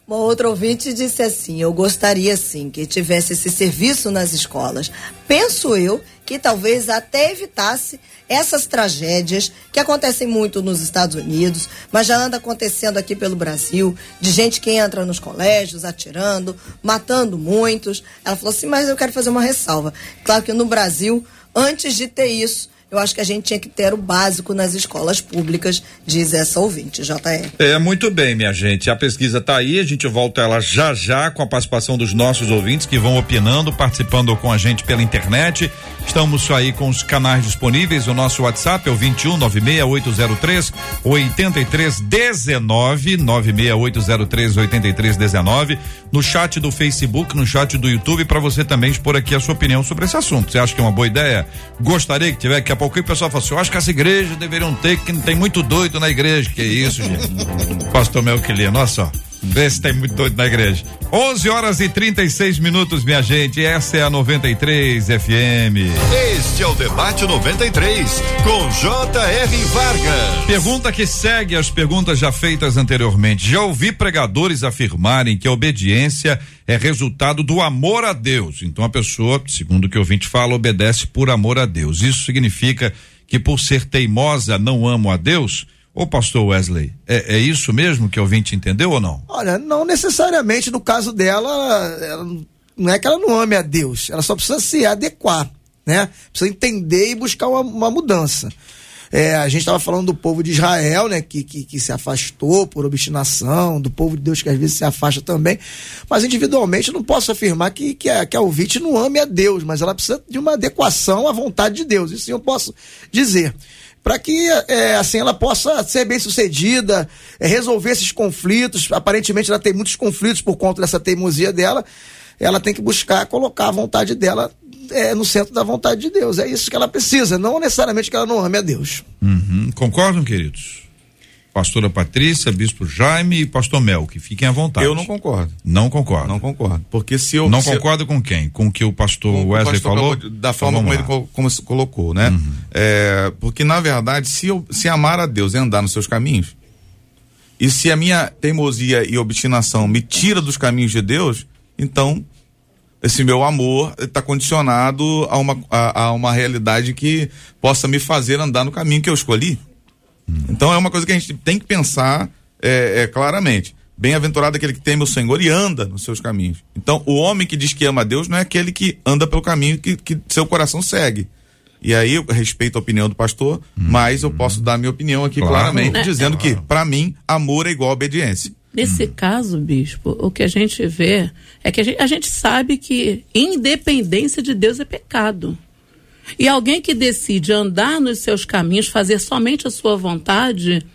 G: Uma outra ouvinte disse assim: Eu gostaria sim que tivesse esse serviço nas escolas. Penso eu que talvez até evitasse essas tragédias que acontecem muito nos Estados Unidos, mas já anda acontecendo aqui pelo Brasil, de gente que entra nos colégios atirando, matando muitos. Ela falou assim: Mas eu quero fazer uma ressalva. Claro que no Brasil Antes de ter isso, eu acho que a gente tinha que ter o básico nas escolas públicas, diz essa ouvinte, JR.
B: É, muito bem, minha gente. A pesquisa está aí, a gente volta ela já já com a participação dos nossos ouvintes que vão opinando, participando com a gente pela internet. Estamos aí com os canais disponíveis, o nosso WhatsApp é o 21 96803 8319 96803 8319 no chat do Facebook, no chat do YouTube para você também expor aqui a sua opinião sobre esse assunto. Você acha que é uma boa ideia? Gostaria que tivesse que pouco o pessoal fala assim: eu acho que as igrejas deveriam ter, que não tem muito doido na igreja. Que isso, gente? Pastor Melquilino, olha só. Vê se tem muito doido na igreja. 11 horas e 36 minutos, minha gente. Essa é a 93 FM.
A: Este é o Debate 93, com J.R. Vargas.
B: Pergunta que segue as perguntas já feitas anteriormente. Já ouvi pregadores afirmarem que a obediência é resultado do amor a Deus. Então a pessoa, segundo o que o ouvinte fala, obedece por amor a Deus. Isso significa que por ser teimosa não amo a Deus? Ô pastor Wesley, é, é, isso mesmo que o ouvinte entendeu ou não?
E: Olha, não necessariamente no caso dela, ela, não é que ela não ame a Deus, ela só precisa se adequar, né? Precisa entender e buscar uma, uma mudança. É, a gente estava falando do povo de Israel, né, que, que, que, se afastou por obstinação, do povo de Deus que às vezes se afasta também. Mas individualmente eu não posso afirmar que, que, a, que a ouvinte não ame a Deus, mas ela precisa de uma adequação à vontade de Deus. Isso sim eu posso dizer para que é, assim ela possa ser bem sucedida, é, resolver esses conflitos. Aparentemente ela tem muitos conflitos por conta dessa teimosia dela. Ela tem que buscar colocar a vontade dela é, no centro da vontade de Deus. É isso que ela precisa, não necessariamente que ela não ame a Deus.
B: Uhum. Concordam, queridos? Pastora Patrícia, bispo Jaime e pastor Mel, que fiquem à vontade.
C: Eu não concordo.
B: Não concordo.
C: Não concordo. Porque se eu.
B: Não
C: se
B: concordo
C: eu,
B: com quem? Com o que o pastor Wesley o pastor falou?
C: Da então forma como ele como se colocou, né? Uhum. É, porque, na verdade, se eu se amar a Deus e andar nos seus caminhos, e se a minha teimosia e obstinação me tira dos caminhos de Deus, então esse meu amor está condicionado a uma, a, a, uma realidade que possa me fazer andar no caminho que eu escolhi. Hum. Então é uma coisa que a gente tem que pensar é, é, claramente. Bem-aventurado aquele que teme o Senhor e anda nos seus caminhos. Então, o homem que diz que ama a Deus não é aquele que anda pelo caminho que, que seu coração segue. E aí eu respeito a opinião do pastor, hum. mas eu posso dar minha opinião aqui claro. claramente, é, dizendo que, para mim, amor é igual a obediência.
D: Nesse hum. caso, bispo, o que a gente vê é que a gente, a gente sabe que independência de Deus é pecado. E alguém que decide andar nos seus caminhos, fazer somente a sua vontade,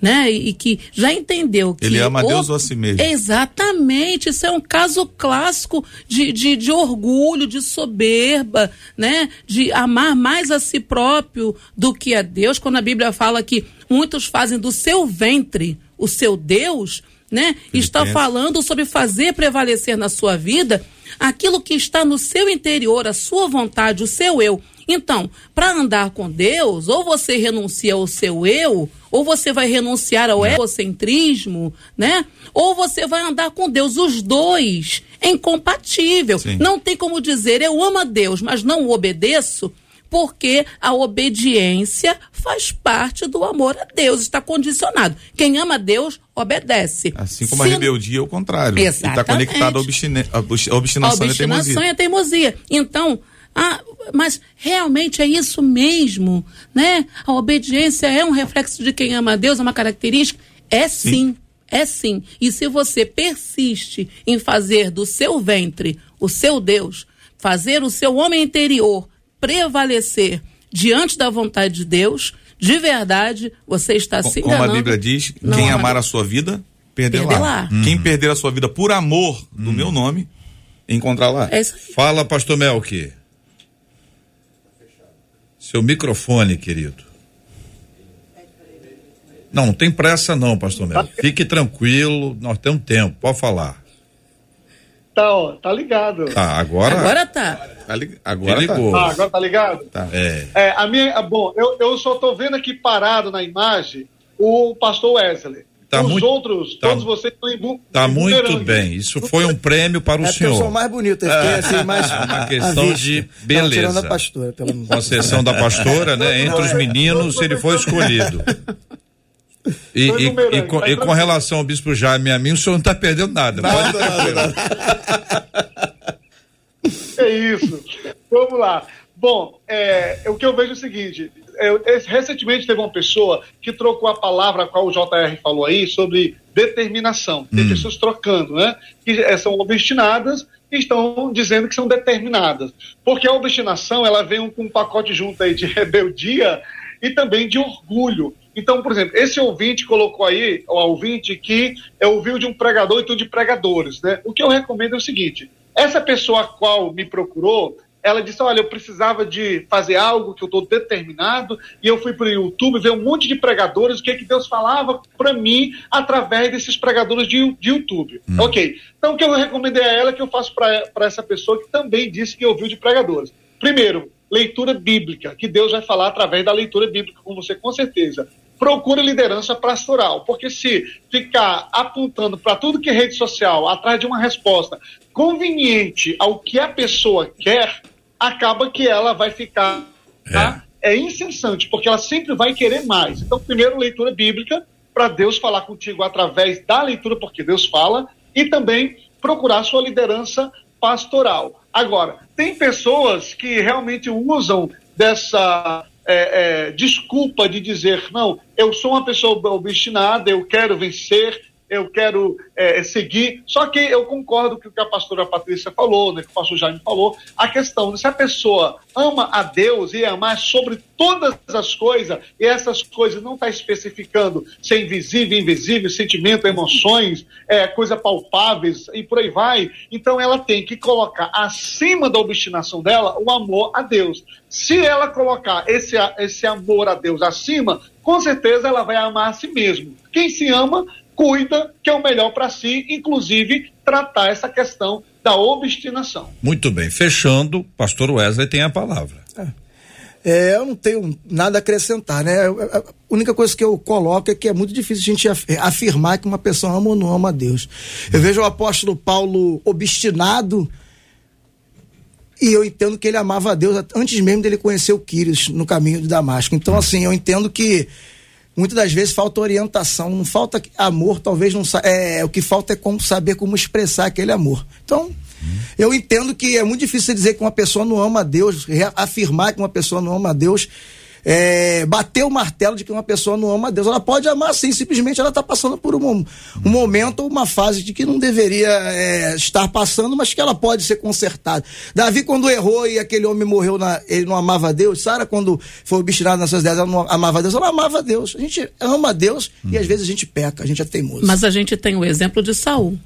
D: né? E, e que já entendeu que.
C: Ele ama o... Deus ou a si mesmo.
D: Exatamente. Isso é um caso clássico de, de, de orgulho, de soberba, né? De amar mais a si próprio do que a Deus. Quando a Bíblia fala que muitos fazem do seu ventre o seu Deus, né? Está falando sobre fazer prevalecer na sua vida aquilo que está no seu interior, a sua vontade, o seu eu. Então, para andar com Deus, ou você renuncia ao seu eu, ou você vai renunciar ao egocentrismo, né? Ou você vai andar com Deus. Os dois é incompatível. Sim. Não tem como dizer eu amo a Deus, mas não o obedeço, porque a obediência faz parte do amor a Deus, está condicionado. Quem ama a Deus, obedece.
C: Assim como Se... a rebeldia é o contrário.
D: Exatamente.
C: Está conectado à obstina... obstinação, a obstinação
D: e teimosia. é teimosia. Então, ah, mas realmente é isso mesmo, né? A obediência é um reflexo de quem ama a Deus, é uma característica? É sim, sim, é sim. E se você persiste em fazer do seu ventre o seu Deus, fazer o seu homem interior prevalecer diante da vontade de Deus, de verdade, você está se enganando.
C: Como a Bíblia diz, quem amar a sua vida, perder lá. Hum. Quem perder a sua vida por amor do hum. meu nome, encontrar lá.
B: É Fala, pastor Melk. Seu microfone, querido. Não, não tem pressa não, pastor Melo. Fique tranquilo, nós temos tempo, pode falar.
F: Tá, ó, tá ligado.
B: Tá, agora.
D: Agora tá.
C: tá li, agora ligou.
F: Tá. Ah, agora tá ligado?
B: Tá. É.
F: é a minha, bom, eu, eu só tô vendo aqui parado na imagem o pastor Wesley.
B: Tá
F: Os
B: muito,
F: outros,
B: tá,
F: todos vocês estão em
B: Tá muito bem. Isso foi um prêmio para o é senhor. É a
E: mais bonita, é, assim, mais
B: uma questão de beleza.
E: Não, pastora, pelo
B: Com exceção da pastora, né? Entre os meninos, ele foi escolhido. E, e, e, com, e, com, relação ao bispo Jaime e a mim, o senhor não está perdendo nada. Nada, nada,
F: nada. É isso. Vamos lá. Bom, é, o que eu vejo é o seguinte: eu, recentemente teve uma pessoa que trocou a palavra, a qual o JR falou aí, sobre determinação. Tem hum. pessoas trocando, né? Que é, são obstinadas e estão dizendo que são determinadas. Porque a obstinação, ela vem com um pacote junto aí de rebeldia e também de orgulho. Então, por exemplo, esse ouvinte colocou aí, o ouvinte que é ouviu de um pregador e tudo de pregadores, né? O que eu recomendo é o seguinte: essa pessoa a qual me procurou, ela disse: Olha, eu precisava de fazer algo que eu estou determinado, e eu fui para o YouTube ver um monte de pregadores, o que, que Deus falava para mim através desses pregadores de, de YouTube. Hum. Ok. Então, o que eu recomendei a ela, que eu faço para essa pessoa que também disse que ouviu de pregadores. Primeiro, leitura bíblica, que Deus vai falar através da leitura bíblica com você, com certeza procura liderança pastoral, porque se ficar apontando para tudo que é rede social, atrás de uma resposta conveniente ao que a pessoa quer, acaba que ela vai ficar tá? é. é incessante, porque ela sempre vai querer mais. Então, primeiro, leitura bíblica, para Deus falar contigo através da leitura, porque Deus fala, e também procurar sua liderança pastoral. Agora, tem pessoas que realmente usam dessa é, é, desculpa de dizer, não, eu sou uma pessoa obstinada, eu quero vencer, eu quero é, seguir. Só que eu concordo com o que a pastora Patrícia falou, né, que o pastor Jaime falou, a questão de se a pessoa ama a Deus e amar sobre todas as coisas, e essas coisas não está especificando se é invisível, invisível, sentimento, emoções, é, coisa palpáveis e por aí vai, então ela tem que colocar acima da obstinação dela o amor a Deus. Se ela colocar esse, esse amor a Deus acima, com certeza ela vai amar a si mesmo. Quem se ama cuida que é o melhor para si, inclusive tratar essa questão da obstinação.
B: Muito bem. Fechando, pastor Wesley tem a palavra.
E: É. É, eu não tenho nada a acrescentar, né? A única coisa que eu coloco é que é muito difícil a gente afirmar que uma pessoa ama ou não ama a Deus. Eu vejo o apóstolo Paulo obstinado E eu entendo que ele amava a Deus antes mesmo dele conhecer o Quírios no caminho de Damasco. Então, assim, eu entendo que muitas das vezes falta orientação, não falta amor, talvez não é o que falta é como saber como expressar aquele amor. Então, eu entendo que é muito difícil dizer que uma pessoa não ama a Deus, afirmar que uma pessoa não ama a Deus é, bater o martelo de que uma pessoa não ama a Deus. Ela pode amar sim, simplesmente ela está passando por um, um momento ou uma fase de que não deveria é, estar passando, mas que ela pode ser consertada. Davi, quando errou e aquele homem morreu, na, ele não amava Deus. Sara, quando foi obstinada nas suas ideias, ela não amava Deus, ela amava Deus. A gente ama Deus hum. e às vezes a gente peca, a gente é teimoso.
D: Mas a gente tem o exemplo de Saul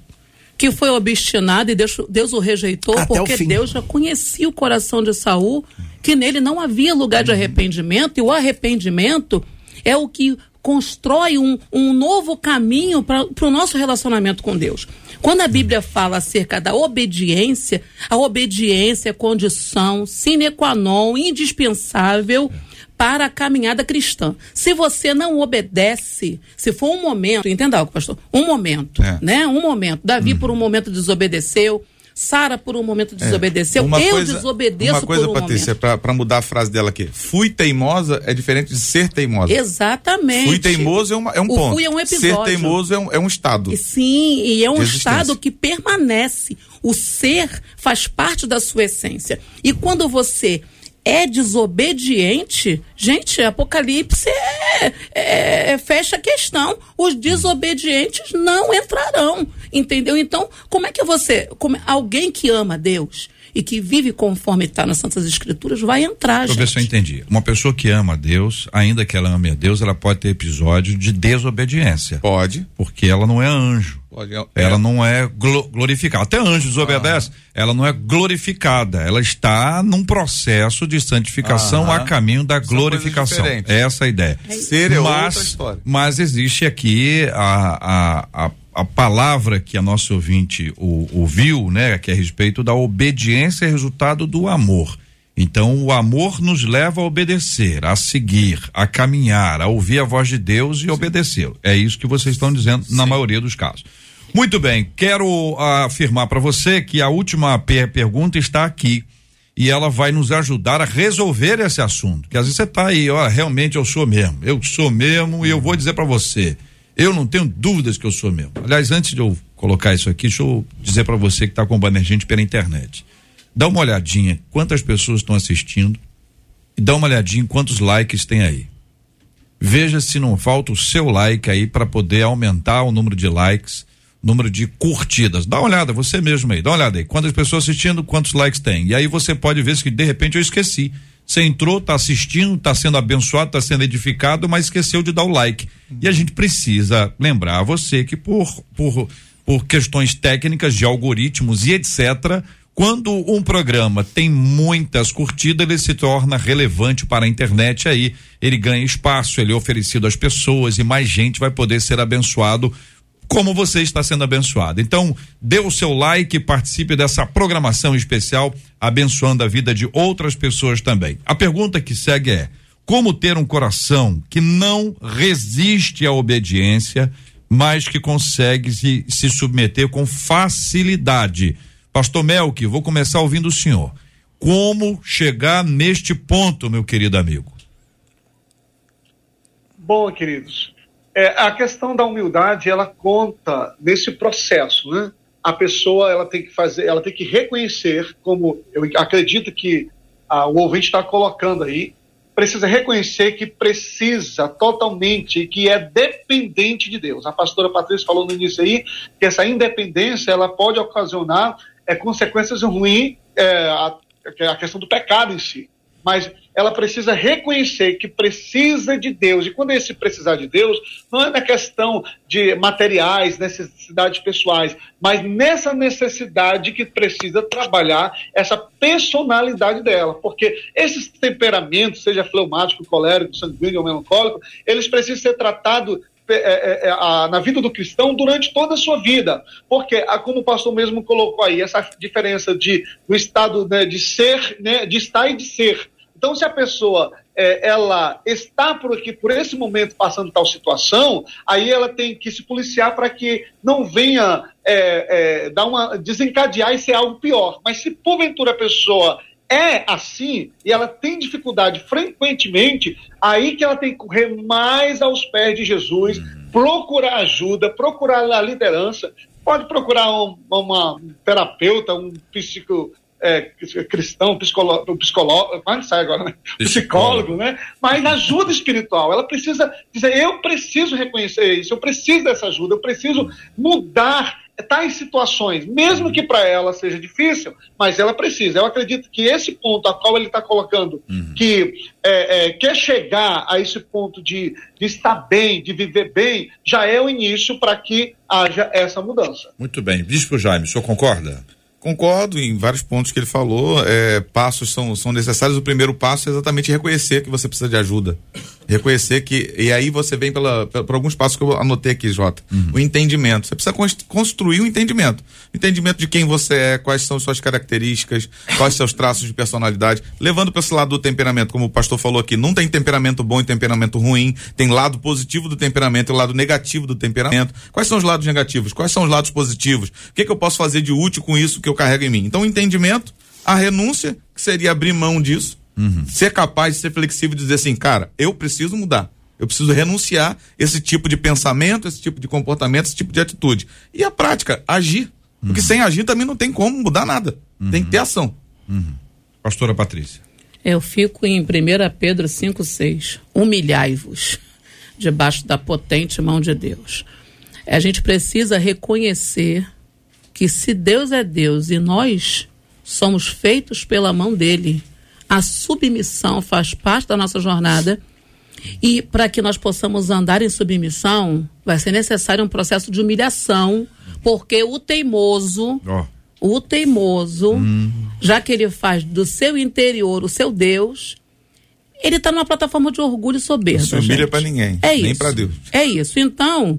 D: que foi obstinado e Deus, Deus o rejeitou Até porque o Deus já conhecia o coração de Saul, que nele não havia lugar de arrependimento, e o arrependimento é o que constrói um, um novo caminho para o nosso relacionamento com Deus. Quando a Bíblia fala acerca da obediência, a obediência é condição sine qua non, indispensável para a caminhada cristã. Se você não obedece, se for um momento, entenda algo, pastor, um momento, é. né? Um momento. Davi uhum. por um momento desobedeceu, Sara por um momento é. desobedeceu, é. eu coisa, desobedeço
C: uma coisa,
D: por um
C: Patrícia,
D: momento.
C: para mudar a frase dela aqui. Fui teimosa é diferente de ser teimosa.
D: Exatamente.
C: Fui teimoso é, uma, é um o ponto.
D: Fui é um episódio.
C: Ser teimoso é um, é um estado.
D: Sim, e é um estado que permanece. O ser faz parte da sua essência. E quando você é desobediente, gente, Apocalipse é, é, é, fecha a questão. Os desobedientes não entrarão, entendeu? Então, como é que você, como, alguém que ama Deus e que vive conforme está nas Santas Escrituras vai entrar, Deixa gente. ver
B: se eu entendi. Uma pessoa que ama a Deus, ainda que ela ame a Deus, ela pode ter episódio de desobediência.
C: Pode.
B: Porque ela não é anjo. Pode, é. Ela não é glorificada. Até anjo desobedece, ah. ela não é glorificada. Ela está num processo de santificação ah. a caminho da São glorificação. Essa é a ideia.
C: É Ser é mas, outra história.
B: Mas existe aqui a, a, a a palavra que a nossa ouvinte ouviu, né, que é a respeito da obediência é resultado do amor. Então, o amor nos leva a obedecer, a seguir, a caminhar, a ouvir a voz de Deus e obedecê-lo. É isso que vocês estão dizendo Sim. na maioria dos casos. Muito bem, quero afirmar para você que a última per pergunta está aqui e ela vai nos ajudar a resolver esse assunto. Que às vezes você está aí, ó, realmente eu sou mesmo, eu sou mesmo e eu vou dizer para você, eu não tenho dúvidas que eu sou mesmo. Aliás, antes de eu colocar isso aqui, deixa eu dizer para você que está acompanhando a gente pela internet. Dá uma olhadinha quantas pessoas estão assistindo e dá uma olhadinha quantos likes tem aí. Veja se não falta o seu like aí para poder aumentar o número de likes, número de curtidas. Dá uma olhada, você mesmo aí, dá uma olhada aí. Quantas pessoas assistindo, quantos likes tem. E aí você pode ver se de repente eu esqueci. Você entrou, está assistindo, está sendo abençoado, está sendo edificado, mas esqueceu de dar o like. E a gente precisa lembrar você que por, por, por questões técnicas de algoritmos e etc., quando um programa tem muitas curtidas, ele se torna relevante para a internet, aí ele ganha espaço, ele é oferecido às pessoas e mais gente vai poder ser abençoado como você está sendo abençoado. Então, dê o seu like, participe dessa programação especial, abençoando a vida de outras pessoas também. A pergunta que segue é: como ter um coração que não resiste à obediência, mas que consegue se, se submeter com facilidade? Pastor Melk, vou começar ouvindo o senhor. Como chegar neste ponto, meu querido amigo?
F: Bom, queridos, é, a questão da humildade, ela conta nesse processo, né? A pessoa, ela tem que fazer, ela tem que reconhecer, como eu acredito que ah, o ouvinte está colocando aí, precisa reconhecer que precisa totalmente, que é dependente de Deus. A pastora Patrícia falou no início aí que essa independência ela pode ocasionar é, consequências ruins, é, a, a questão do pecado em si. Mas ela precisa reconhecer que precisa de Deus. E quando esse precisar de Deus, não é na questão de materiais, necessidades pessoais, mas nessa necessidade que precisa trabalhar essa personalidade dela. Porque esses temperamentos, seja fleumático, colérico, sanguíneo ou melancólico, eles precisam ser tratados é, é, é, na vida do cristão durante toda a sua vida. Porque, a, como o pastor mesmo colocou aí, essa diferença de, do estado né, de ser, né, de estar e de ser. Então, se a pessoa é, ela está por aqui, por esse momento, passando tal situação, aí ela tem que se policiar para que não venha é, é, dar uma, desencadear e ser algo pior. Mas se porventura a pessoa é assim e ela tem dificuldade frequentemente, aí que ela tem que correr mais aos pés de Jesus, uhum. procurar ajuda, procurar a liderança, pode procurar um, uma um terapeuta, um psico, é, cristão, psicólogo, psicólogo, mas sai agora, né? psicólogo, né? Mas ajuda espiritual. Ela precisa dizer, eu preciso reconhecer isso, eu preciso dessa ajuda, eu preciso mudar tais situações, mesmo que para ela seja difícil, mas ela precisa. Eu acredito que esse ponto a qual ele está colocando, uhum. que é, é, quer chegar a esse ponto de, de estar bem, de viver bem, já é o início para que haja essa mudança.
B: Muito bem. Bispo Jaime, o senhor concorda?
C: Concordo em vários pontos que ele falou. É, passos são, são necessários. O primeiro passo é exatamente reconhecer que você precisa de ajuda. Reconhecer que. E aí você vem pela, pela, por alguns passos que eu anotei aqui, Jota. Uhum. O entendimento. Você precisa construir o um entendimento. Entendimento de quem você é, quais são suas características, quais seus traços de personalidade. Levando para esse lado do temperamento, como o pastor falou aqui, não tem temperamento bom e temperamento ruim. Tem lado positivo do temperamento e lado negativo do temperamento. Quais são os lados negativos? Quais são os lados positivos? O que, que eu posso fazer de útil com isso que eu carrego em mim? Então, o entendimento, a renúncia, que seria abrir mão disso Uhum. Ser capaz de ser flexível e dizer assim, cara, eu preciso mudar. Eu preciso renunciar esse tipo de pensamento, esse tipo de comportamento, esse tipo de atitude. E a prática, agir. Uhum. Porque sem agir também não tem como mudar nada. Uhum. Tem que ter ação.
B: Uhum. Pastora Patrícia.
D: Eu fico em 1 Pedro 5,6. Humilhai-vos debaixo da potente mão de Deus. A gente precisa reconhecer que se Deus é Deus e nós somos feitos pela mão dele, a submissão faz parte da nossa jornada. E para que nós possamos andar em submissão, vai ser necessário um processo de humilhação, porque o teimoso, oh. o teimoso, hum. já que ele faz do seu interior o seu Deus, ele está numa plataforma de orgulho e soberba. Não se
C: humilha para ninguém, é nem para Deus.
D: É isso. Então,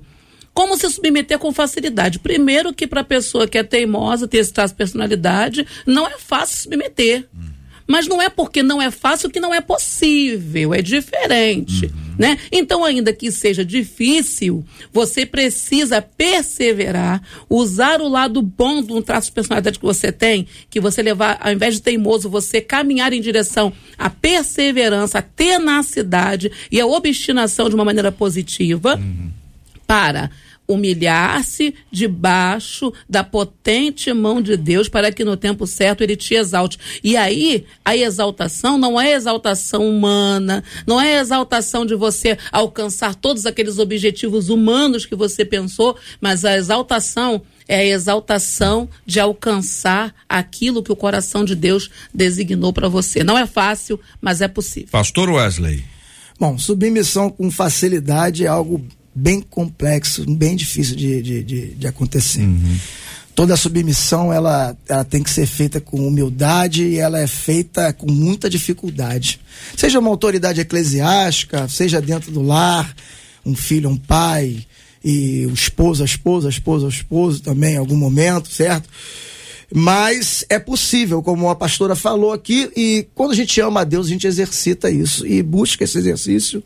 D: como se submeter com facilidade? Primeiro que para a pessoa que é teimosa, tem esse traço de personalidade, não é fácil submeter. Hum. Mas não é porque não é fácil que não é possível, é diferente, uhum. né? Então, ainda que seja difícil, você precisa perseverar, usar o lado bom de um traço de personalidade que você tem, que você levar, ao invés de teimoso, você caminhar em direção à perseverança, à tenacidade e à obstinação de uma maneira positiva. Uhum. Para humilhar-se debaixo da potente mão de Deus para que no tempo certo ele te exalte. E aí, a exaltação não é exaltação humana, não é exaltação de você alcançar todos aqueles objetivos humanos que você pensou, mas a exaltação é a exaltação de alcançar aquilo que o coração de Deus designou para você. Não é fácil, mas é possível.
B: Pastor Wesley.
E: Bom, submissão com facilidade é algo bem complexo, bem difícil de, de, de, de acontecer. Uhum. Toda submissão ela, ela tem que ser feita com humildade e ela é feita com muita dificuldade. Seja uma autoridade eclesiástica, seja dentro do lar, um filho, um pai, e o esposo, a esposa, a esposa, o esposo também em algum momento, certo? Mas é possível, como a pastora falou aqui, e quando a gente ama a Deus, a gente exercita isso e busca esse exercício.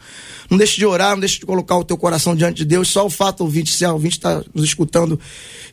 E: Não deixe de orar, não deixe de colocar o teu coração diante de Deus. Só o fato, ouvinte, se a ouvinte está nos escutando,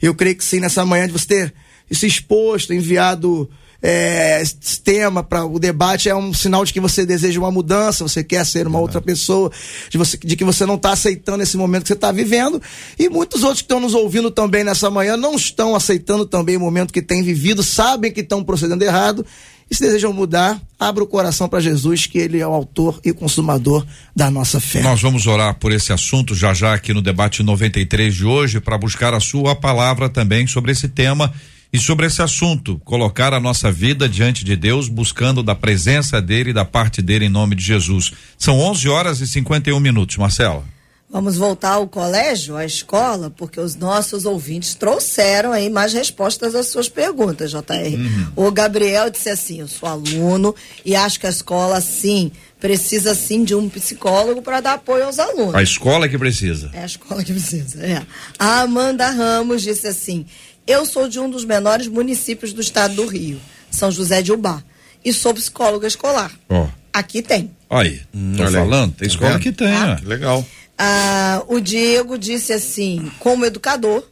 E: eu creio que sim, nessa manhã, de você ter se exposto, enviado é, tema para o debate é um sinal de que você deseja uma mudança, você quer ser uma outra pessoa, de, você, de que você não está aceitando esse momento que você está vivendo. E muitos outros que estão nos ouvindo também nessa manhã não estão aceitando também o momento que têm vivido, sabem que estão procedendo errado. E se desejam mudar, abra o coração para Jesus, que Ele é o autor e consumador da nossa fé.
B: Nós vamos orar por esse assunto já já aqui no debate 93 de hoje, para buscar a Sua palavra também sobre esse tema e sobre esse assunto, colocar a nossa vida diante de Deus, buscando da presença dele e da parte dele em nome de Jesus. São 11 horas e 51 minutos, Marcela.
G: Vamos voltar ao colégio, à escola, porque os nossos ouvintes trouxeram aí mais respostas às suas perguntas, JR. Uhum. O Gabriel disse assim: Eu sou aluno e acho que a escola, sim, precisa sim de um psicólogo para dar apoio aos alunos.
B: A escola que precisa.
G: É a escola que precisa, é. A Amanda Ramos disse assim: eu sou de um dos menores municípios do estado do Rio, São José de Ubá, e sou psicóloga escolar.
B: Oh.
G: Aqui tem.
B: Aí, tô
C: olha aí.
B: falando, tem
C: Tá
B: escola que tem,
G: Ah.
B: ó.
C: Que legal.
G: Ah, o Diego disse assim: como educador,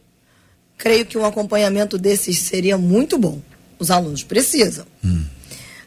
G: creio que um acompanhamento desses seria muito bom. Os alunos precisam.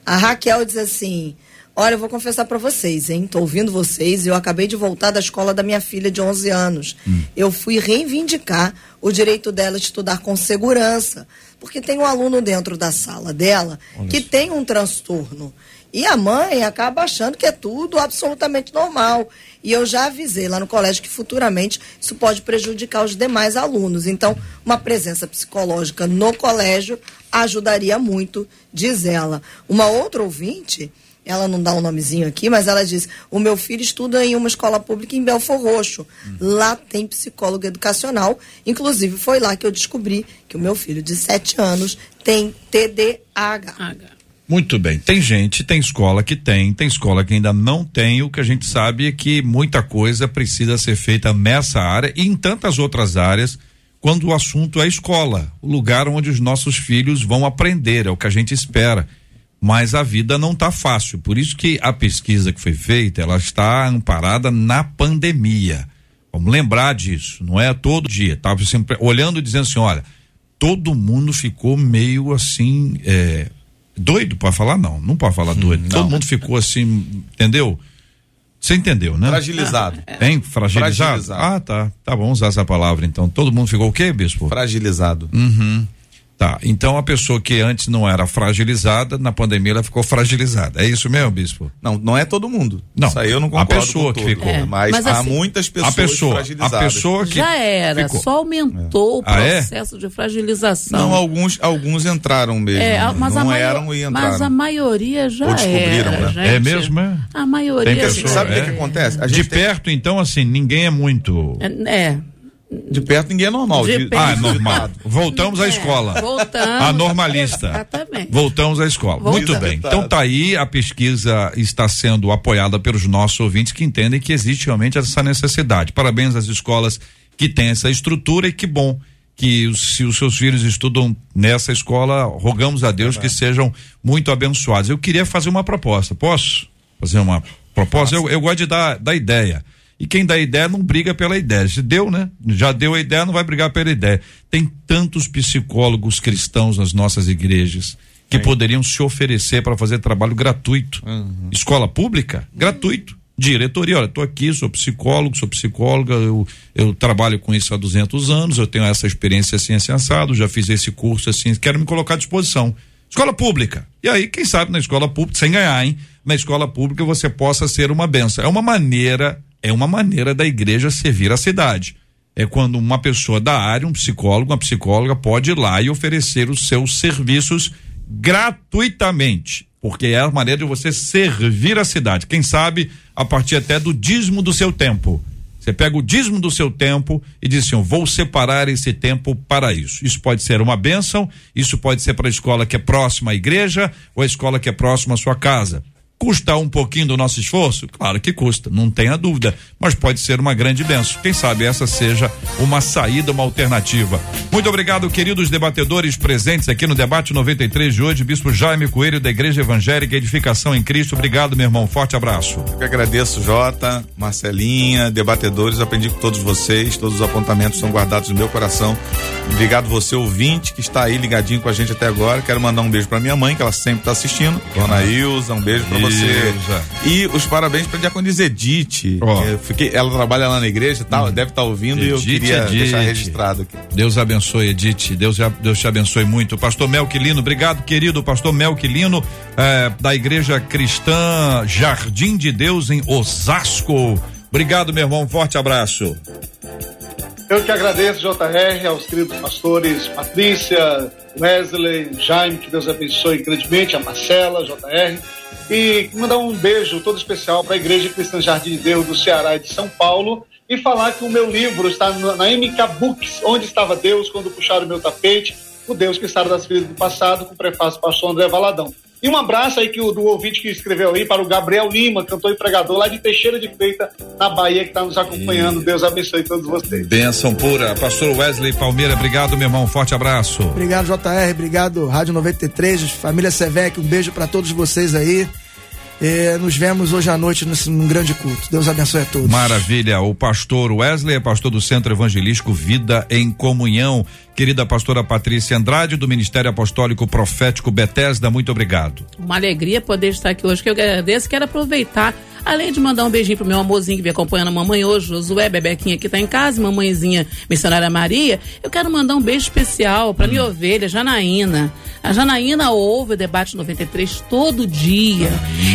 G: A Raquel diz assim: Olha, eu vou confessar para vocês, hein? Tô ouvindo vocês. Eu acabei de voltar da escola da minha filha de 11 anos. Eu fui reivindicar o direito dela de estudar com segurança, porque tem um aluno dentro da sala dela que tem um transtorno. E a mãe acaba achando que é tudo absolutamente normal. E eu já avisei lá no colégio que futuramente isso pode prejudicar os demais alunos. Então, uma presença psicológica no colégio ajudaria muito, diz ela. Uma outra ouvinte, ela não dá um nomezinho aqui, mas ela diz: o meu filho estuda em uma escola pública em Belfor Roxo. Lá tem psicólogo educacional. Inclusive, foi lá que eu descobri que o meu filho de 7 anos tem TDAH.
D: H.
B: Muito bem. Tem gente, tem escola que tem, tem escola que ainda não tem. O que a gente sabe é que muita coisa precisa ser feita nessa área e em tantas outras áreas, quando o assunto é escola, o lugar onde os nossos filhos vão aprender, é o que a gente espera. Mas a vida não está fácil. Por isso que a pesquisa que foi feita, ela está amparada na pandemia. Vamos lembrar disso, não é todo dia. Estava sempre olhando e dizendo assim, olha, todo mundo ficou meio assim, é, doido para falar não, não pode falar doido. Todo mundo ficou assim, entendeu? Você entendeu, né?
C: Fragilizado.
B: Hein? Fragilizado?
C: Fragilizado.
B: Ah, tá. Tá bom usar essa palavra então. Todo mundo ficou o quê, bispo?
C: Fragilizado.
B: Uhum. Tá. Então a pessoa que antes não era fragilizada, na pandemia ela ficou fragilizada. É isso mesmo, bispo?
C: Não, não é todo mundo.
B: Não,
C: Isso aí eu não
B: a
C: concordo
B: pessoa
C: com
B: que
C: tudo.
B: ficou.
D: É,
C: Mas,
D: mas
C: há
D: assim,
C: muitas pessoas
B: a pessoa, a
C: fragilizadas.
B: pessoa que
D: Já era,
B: ficou.
D: só aumentou o
B: Ah, é?
D: processo de fragilização.
C: Não, alguns, alguns entraram mesmo.
D: É, a- mas, a
C: não
D: maio-
C: eram e entraram.
D: mas a maioria já
C: Ou descobriram,
D: era,
C: né?
B: É mesmo, é?
D: A maioria
C: assim,
B: pessoa,
C: sabe o
B: é?
C: que, que acontece? A
B: De
C: tem-
B: perto, então, assim, ninguém é muito.
D: É, é,
C: de perto ninguém é normal.
D: De
C: de-
D: perto.
B: Ah, é normal. Voltamos à
D: É,
B: escola.
D: voltamos.
B: A normalista.
D: Exatamente.
B: Voltamos à escola.
D: Voltamos.
B: Muito bem. Então tá aí, a pesquisa está sendo apoiada pelos nossos ouvintes que entendem que existe realmente essa necessidade. Parabéns às escolas que têm essa estrutura e que bom que os- se os seus filhos estudam nessa escola, rogamos a Deus que sejam muito abençoados. Eu queria fazer uma proposta. Posso fazer uma proposta? Eu, eu gosto de dar, dar ideia. E quem dá ideia não briga pela ideia. Se deu, né? Já deu a ideia, não vai brigar pela ideia. Tem tantos psicólogos cristãos nas nossas igrejas que poderiam se oferecer para fazer trabalho gratuito. Escola pública, gratuito. Diretoria, olha, estou aqui, sou psicólogo, sou psicóloga, eu, eu trabalho com isso há 200 anos, eu tenho essa experiência assim, assim, assado, já fiz esse curso assim, quero me colocar à disposição. Escola pública. E aí, quem sabe na escola pública, sem ganhar, hein? Na escola pública você possa ser uma benção. É uma maneira, é uma maneira da igreja servir a cidade. É quando uma pessoa da área, um psicólogo, uma psicóloga, pode ir lá e oferecer os seus serviços gratuitamente. Porque é a maneira de você servir a cidade. Quem sabe, a partir até do dízimo do seu tempo. Você pega o dízimo do seu tempo e diz assim: eu vou separar esse tempo para isso. Isso pode ser uma bênção, isso pode ser para a escola que é próxima à igreja ou a escola que é próxima à sua casa. Custa um pouquinho do nosso esforço? Claro que custa, não tenha dúvida, mas pode ser uma grande benção. Quem sabe essa seja uma saída, uma alternativa. Muito obrigado, queridos debatedores presentes aqui no debate 93 de hoje, Bispo Jaime Coelho da Igreja Evangélica Edificação em Cristo. Obrigado, meu irmão. Forte abraço.
C: Eu que agradeço, Jota, Marcelinha, debatedores, aprendi com todos vocês, todos os apontamentos são guardados no meu coração. Obrigado você, ouvinte, que está aí ligadinho com a gente até agora. Quero mandar um beijo para minha mãe, que ela sempre está assistindo. Dona Ilza, um beijo para você.
B: Ilza.
C: E os parabéns para a Diaconisa Edith. Eu fiquei, ela trabalha lá na igreja e tal, deve estar ouvindo e eu
B: Edith,
C: queria
B: Edith.
C: deixar registrado aqui.
B: Deus abençoe, Edith. Deus, Deus te abençoe muito. Pastor Melquilino, obrigado, querido. Pastor Melquilino, eh, da Igreja Cristã Jardim de Deus, em Osasco. Obrigado, meu irmão. Forte abraço.
F: Eu que agradeço, JR, aos queridos pastores Patrícia, Wesley, Jaime, que Deus abençoe grandemente, a Marcela, JR. E mandar um beijo todo especial para a Igreja Cristã Jardim de Deus do Ceará e de São Paulo. E falar que o meu livro está na MK Books, Onde Estava Deus Quando Puxaram o Meu Tapete, o Deus que Sara das Feridas do Passado, com o prefácio do pastor André Valadão. E um abraço aí que o, do ouvinte que escreveu aí para o Gabriel Lima, cantor e pregador lá de Teixeira de Feita, na Bahia, que está nos acompanhando. Deus abençoe todos vocês.
B: Benção pura. Pastor Wesley Palmeira, obrigado, meu irmão. Forte abraço.
E: Obrigado, JR. Obrigado, Rádio 93, família Sevec. Um beijo para todos vocês aí. Nos vemos hoje à noite nesse, num grande culto. Deus abençoe a todos.
B: Maravilha. O pastor Wesley é pastor do Centro Evangelístico Vida em Comunhão. Querida pastora Patrícia Andrade, do Ministério Apostólico Profético Betesda, muito obrigado.
D: Uma alegria poder estar aqui hoje, que eu agradeço. Quero aproveitar Além de mandar um beijinho pro meu amorzinho que vem acompanhando a mamãe hoje, Josué, Bebequinha que tá em casa, mamãezinha missionária Maria, eu quero mandar um beijo especial pra minha ovelha, Janaína. A Janaína ouve o debate 93 todo dia.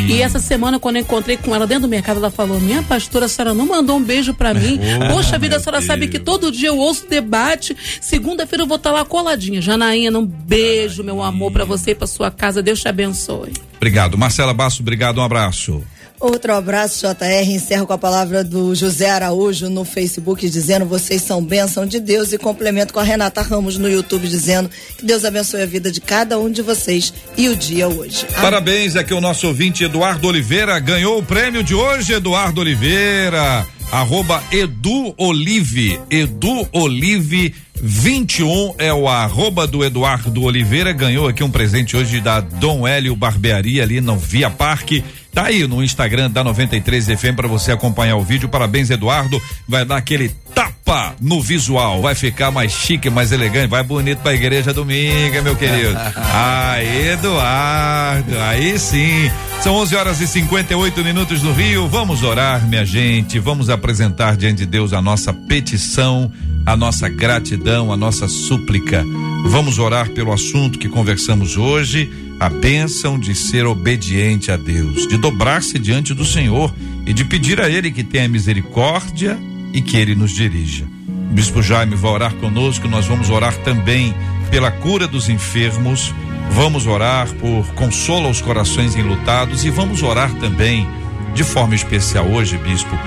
D: E essa semana, quando eu encontrei com ela dentro do mercado, ela falou: Minha pastora, a senhora não mandou um beijo pra mim. Poxa vida, a senhora sabe que todo dia eu ouço debate. Segunda-feira eu vou estar lá coladinha. Janaína, um beijo, meu amor, pra você e pra sua casa. Deus te abençoe.
B: Obrigado. Marcela Basso, obrigado, um abraço.
G: Outro abraço, JR. Encerro com a palavra do José Araújo no Facebook, dizendo: vocês são bênção de Deus. E complemento com a Renata Ramos no YouTube, dizendo que Deus abençoe a vida de cada um de vocês e o dia hoje. Amém.
B: Parabéns aqui o nosso ouvinte Eduardo Oliveira ganhou o prêmio de hoje, Eduardo Oliveira. Arroba Edu Olive, Edu Olive 21 é o arroba do Eduardo Oliveira, ganhou aqui um presente hoje da Dom Hélio Barbearia ali no Via Parque. Tá aí no Instagram da 93 FM para você acompanhar o vídeo. Parabéns, Eduardo. Vai dar aquele tapa no visual. Vai ficar mais chique, mais elegante. Vai bonito pra igreja domingo, meu querido. Ai, Eduardo. Aí sim. São 11 horas e 58 minutos no Rio. Vamos orar, minha gente. Vamos apresentar diante de Deus a nossa petição, a nossa gratidão, a nossa súplica. Vamos orar pelo assunto que conversamos hoje a bênção de ser obediente a Deus, de dobrar-se diante do Senhor e de pedir a Ele que tenha misericórdia e que Ele nos dirija. O Bispo Jaime vai orar conosco, nós vamos orar também pela cura dos enfermos, vamos orar por consolo aos corações enlutados e vamos orar também, de forma especial hoje, Bispo,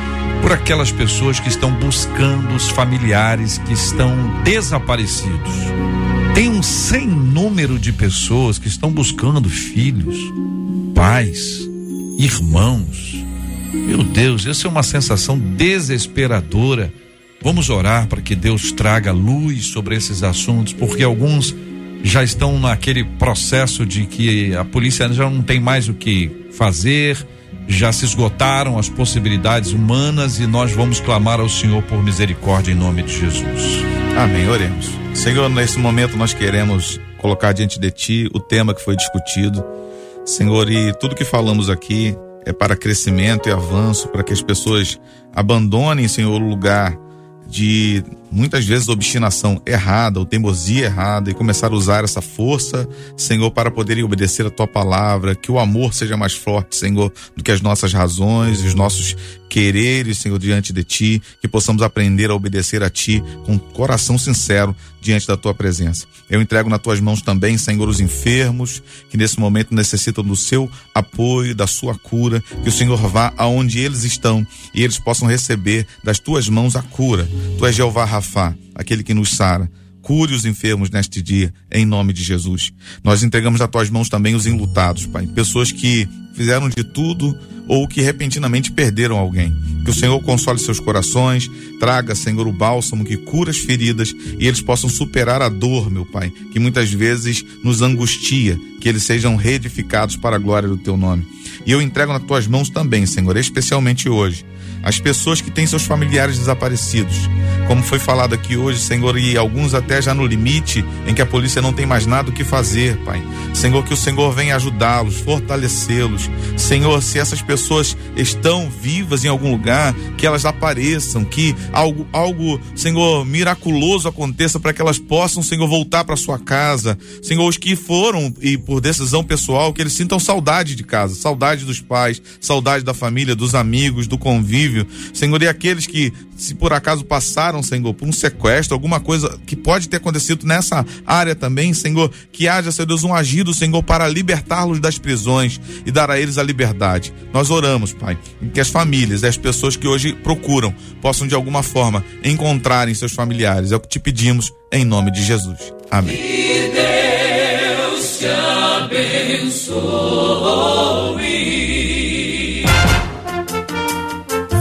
B: por aquelas pessoas que estão buscando os familiares que estão desaparecidos. Tem um sem número de pessoas que estão buscando filhos, pais, irmãos. Meu Deus, essa é uma sensação desesperadora. Vamos orar para que Deus traga luz sobre esses assuntos, porque alguns já estão naquele processo de que a polícia já não tem mais o que fazer, já se esgotaram as possibilidades humanas e nós vamos clamar ao Senhor por misericórdia em nome de Jesus.
C: Amém, oremos. Senhor, nesse momento nós queremos colocar diante de Ti o tema que foi discutido. Senhor, e tudo que falamos aqui é para crescimento e avanço, para que as pessoas abandonem, Senhor, o lugar de muitas vezes obstinação errada ou teimosia errada e começar a usar essa força, Senhor, para poderem obedecer a tua palavra, que o amor seja mais forte, Senhor, do que as nossas razões, os nossos quereres, Senhor, diante de ti, que possamos aprender a obedecer a ti com coração sincero diante da tua presença. Eu entrego nas tuas mãos também, Senhor, os enfermos que nesse momento necessitam do seu apoio, da sua cura, que o Senhor vá aonde eles estão e eles possam receber das tuas mãos a cura. Tu és Jeová Rafá, aquele que nos sara. Cure os enfermos neste dia, em nome de Jesus. Nós entregamos nas tuas mãos também os enlutados, Pai. Pessoas que fizeram de tudo ou que repentinamente perderam alguém. Que o Senhor console seus corações, traga, Senhor, o bálsamo que cura as feridas e eles possam superar a dor, meu Pai, que muitas vezes nos angustia, que eles sejam reedificados para a glória do teu nome. E eu entrego nas tuas mãos também, Senhor, especialmente hoje, as pessoas que têm seus familiares desaparecidos. Como foi falado aqui hoje, Senhor, e alguns até já no limite em que a polícia não tem mais nada o que fazer, Pai. Senhor, que o Senhor venha ajudá-los, fortalecê-los. Senhor, se essas pessoas estão vivas em algum lugar, que elas apareçam, que algo, algo, Senhor, miraculoso aconteça para que elas possam, Senhor, voltar para sua casa. Senhor, os que foram e por decisão pessoal, que eles sintam saudade de casa, saudade dos pais, saudade da família, dos amigos, do convívio. Senhor, e aqueles que, se por acaso passaram, Senhor, por um sequestro, alguma coisa que pode ter acontecido nessa área também, Senhor, que haja, Senhor Deus, um agido, Senhor, para libertá-los das prisões e dar a eles a liberdade. Nós oramos, Pai, que as famílias, as pessoas que hoje procuram, possam de alguma forma encontrarem seus familiares. É o que te pedimos em nome de Jesus. Amém.
H: Deus te abençoe.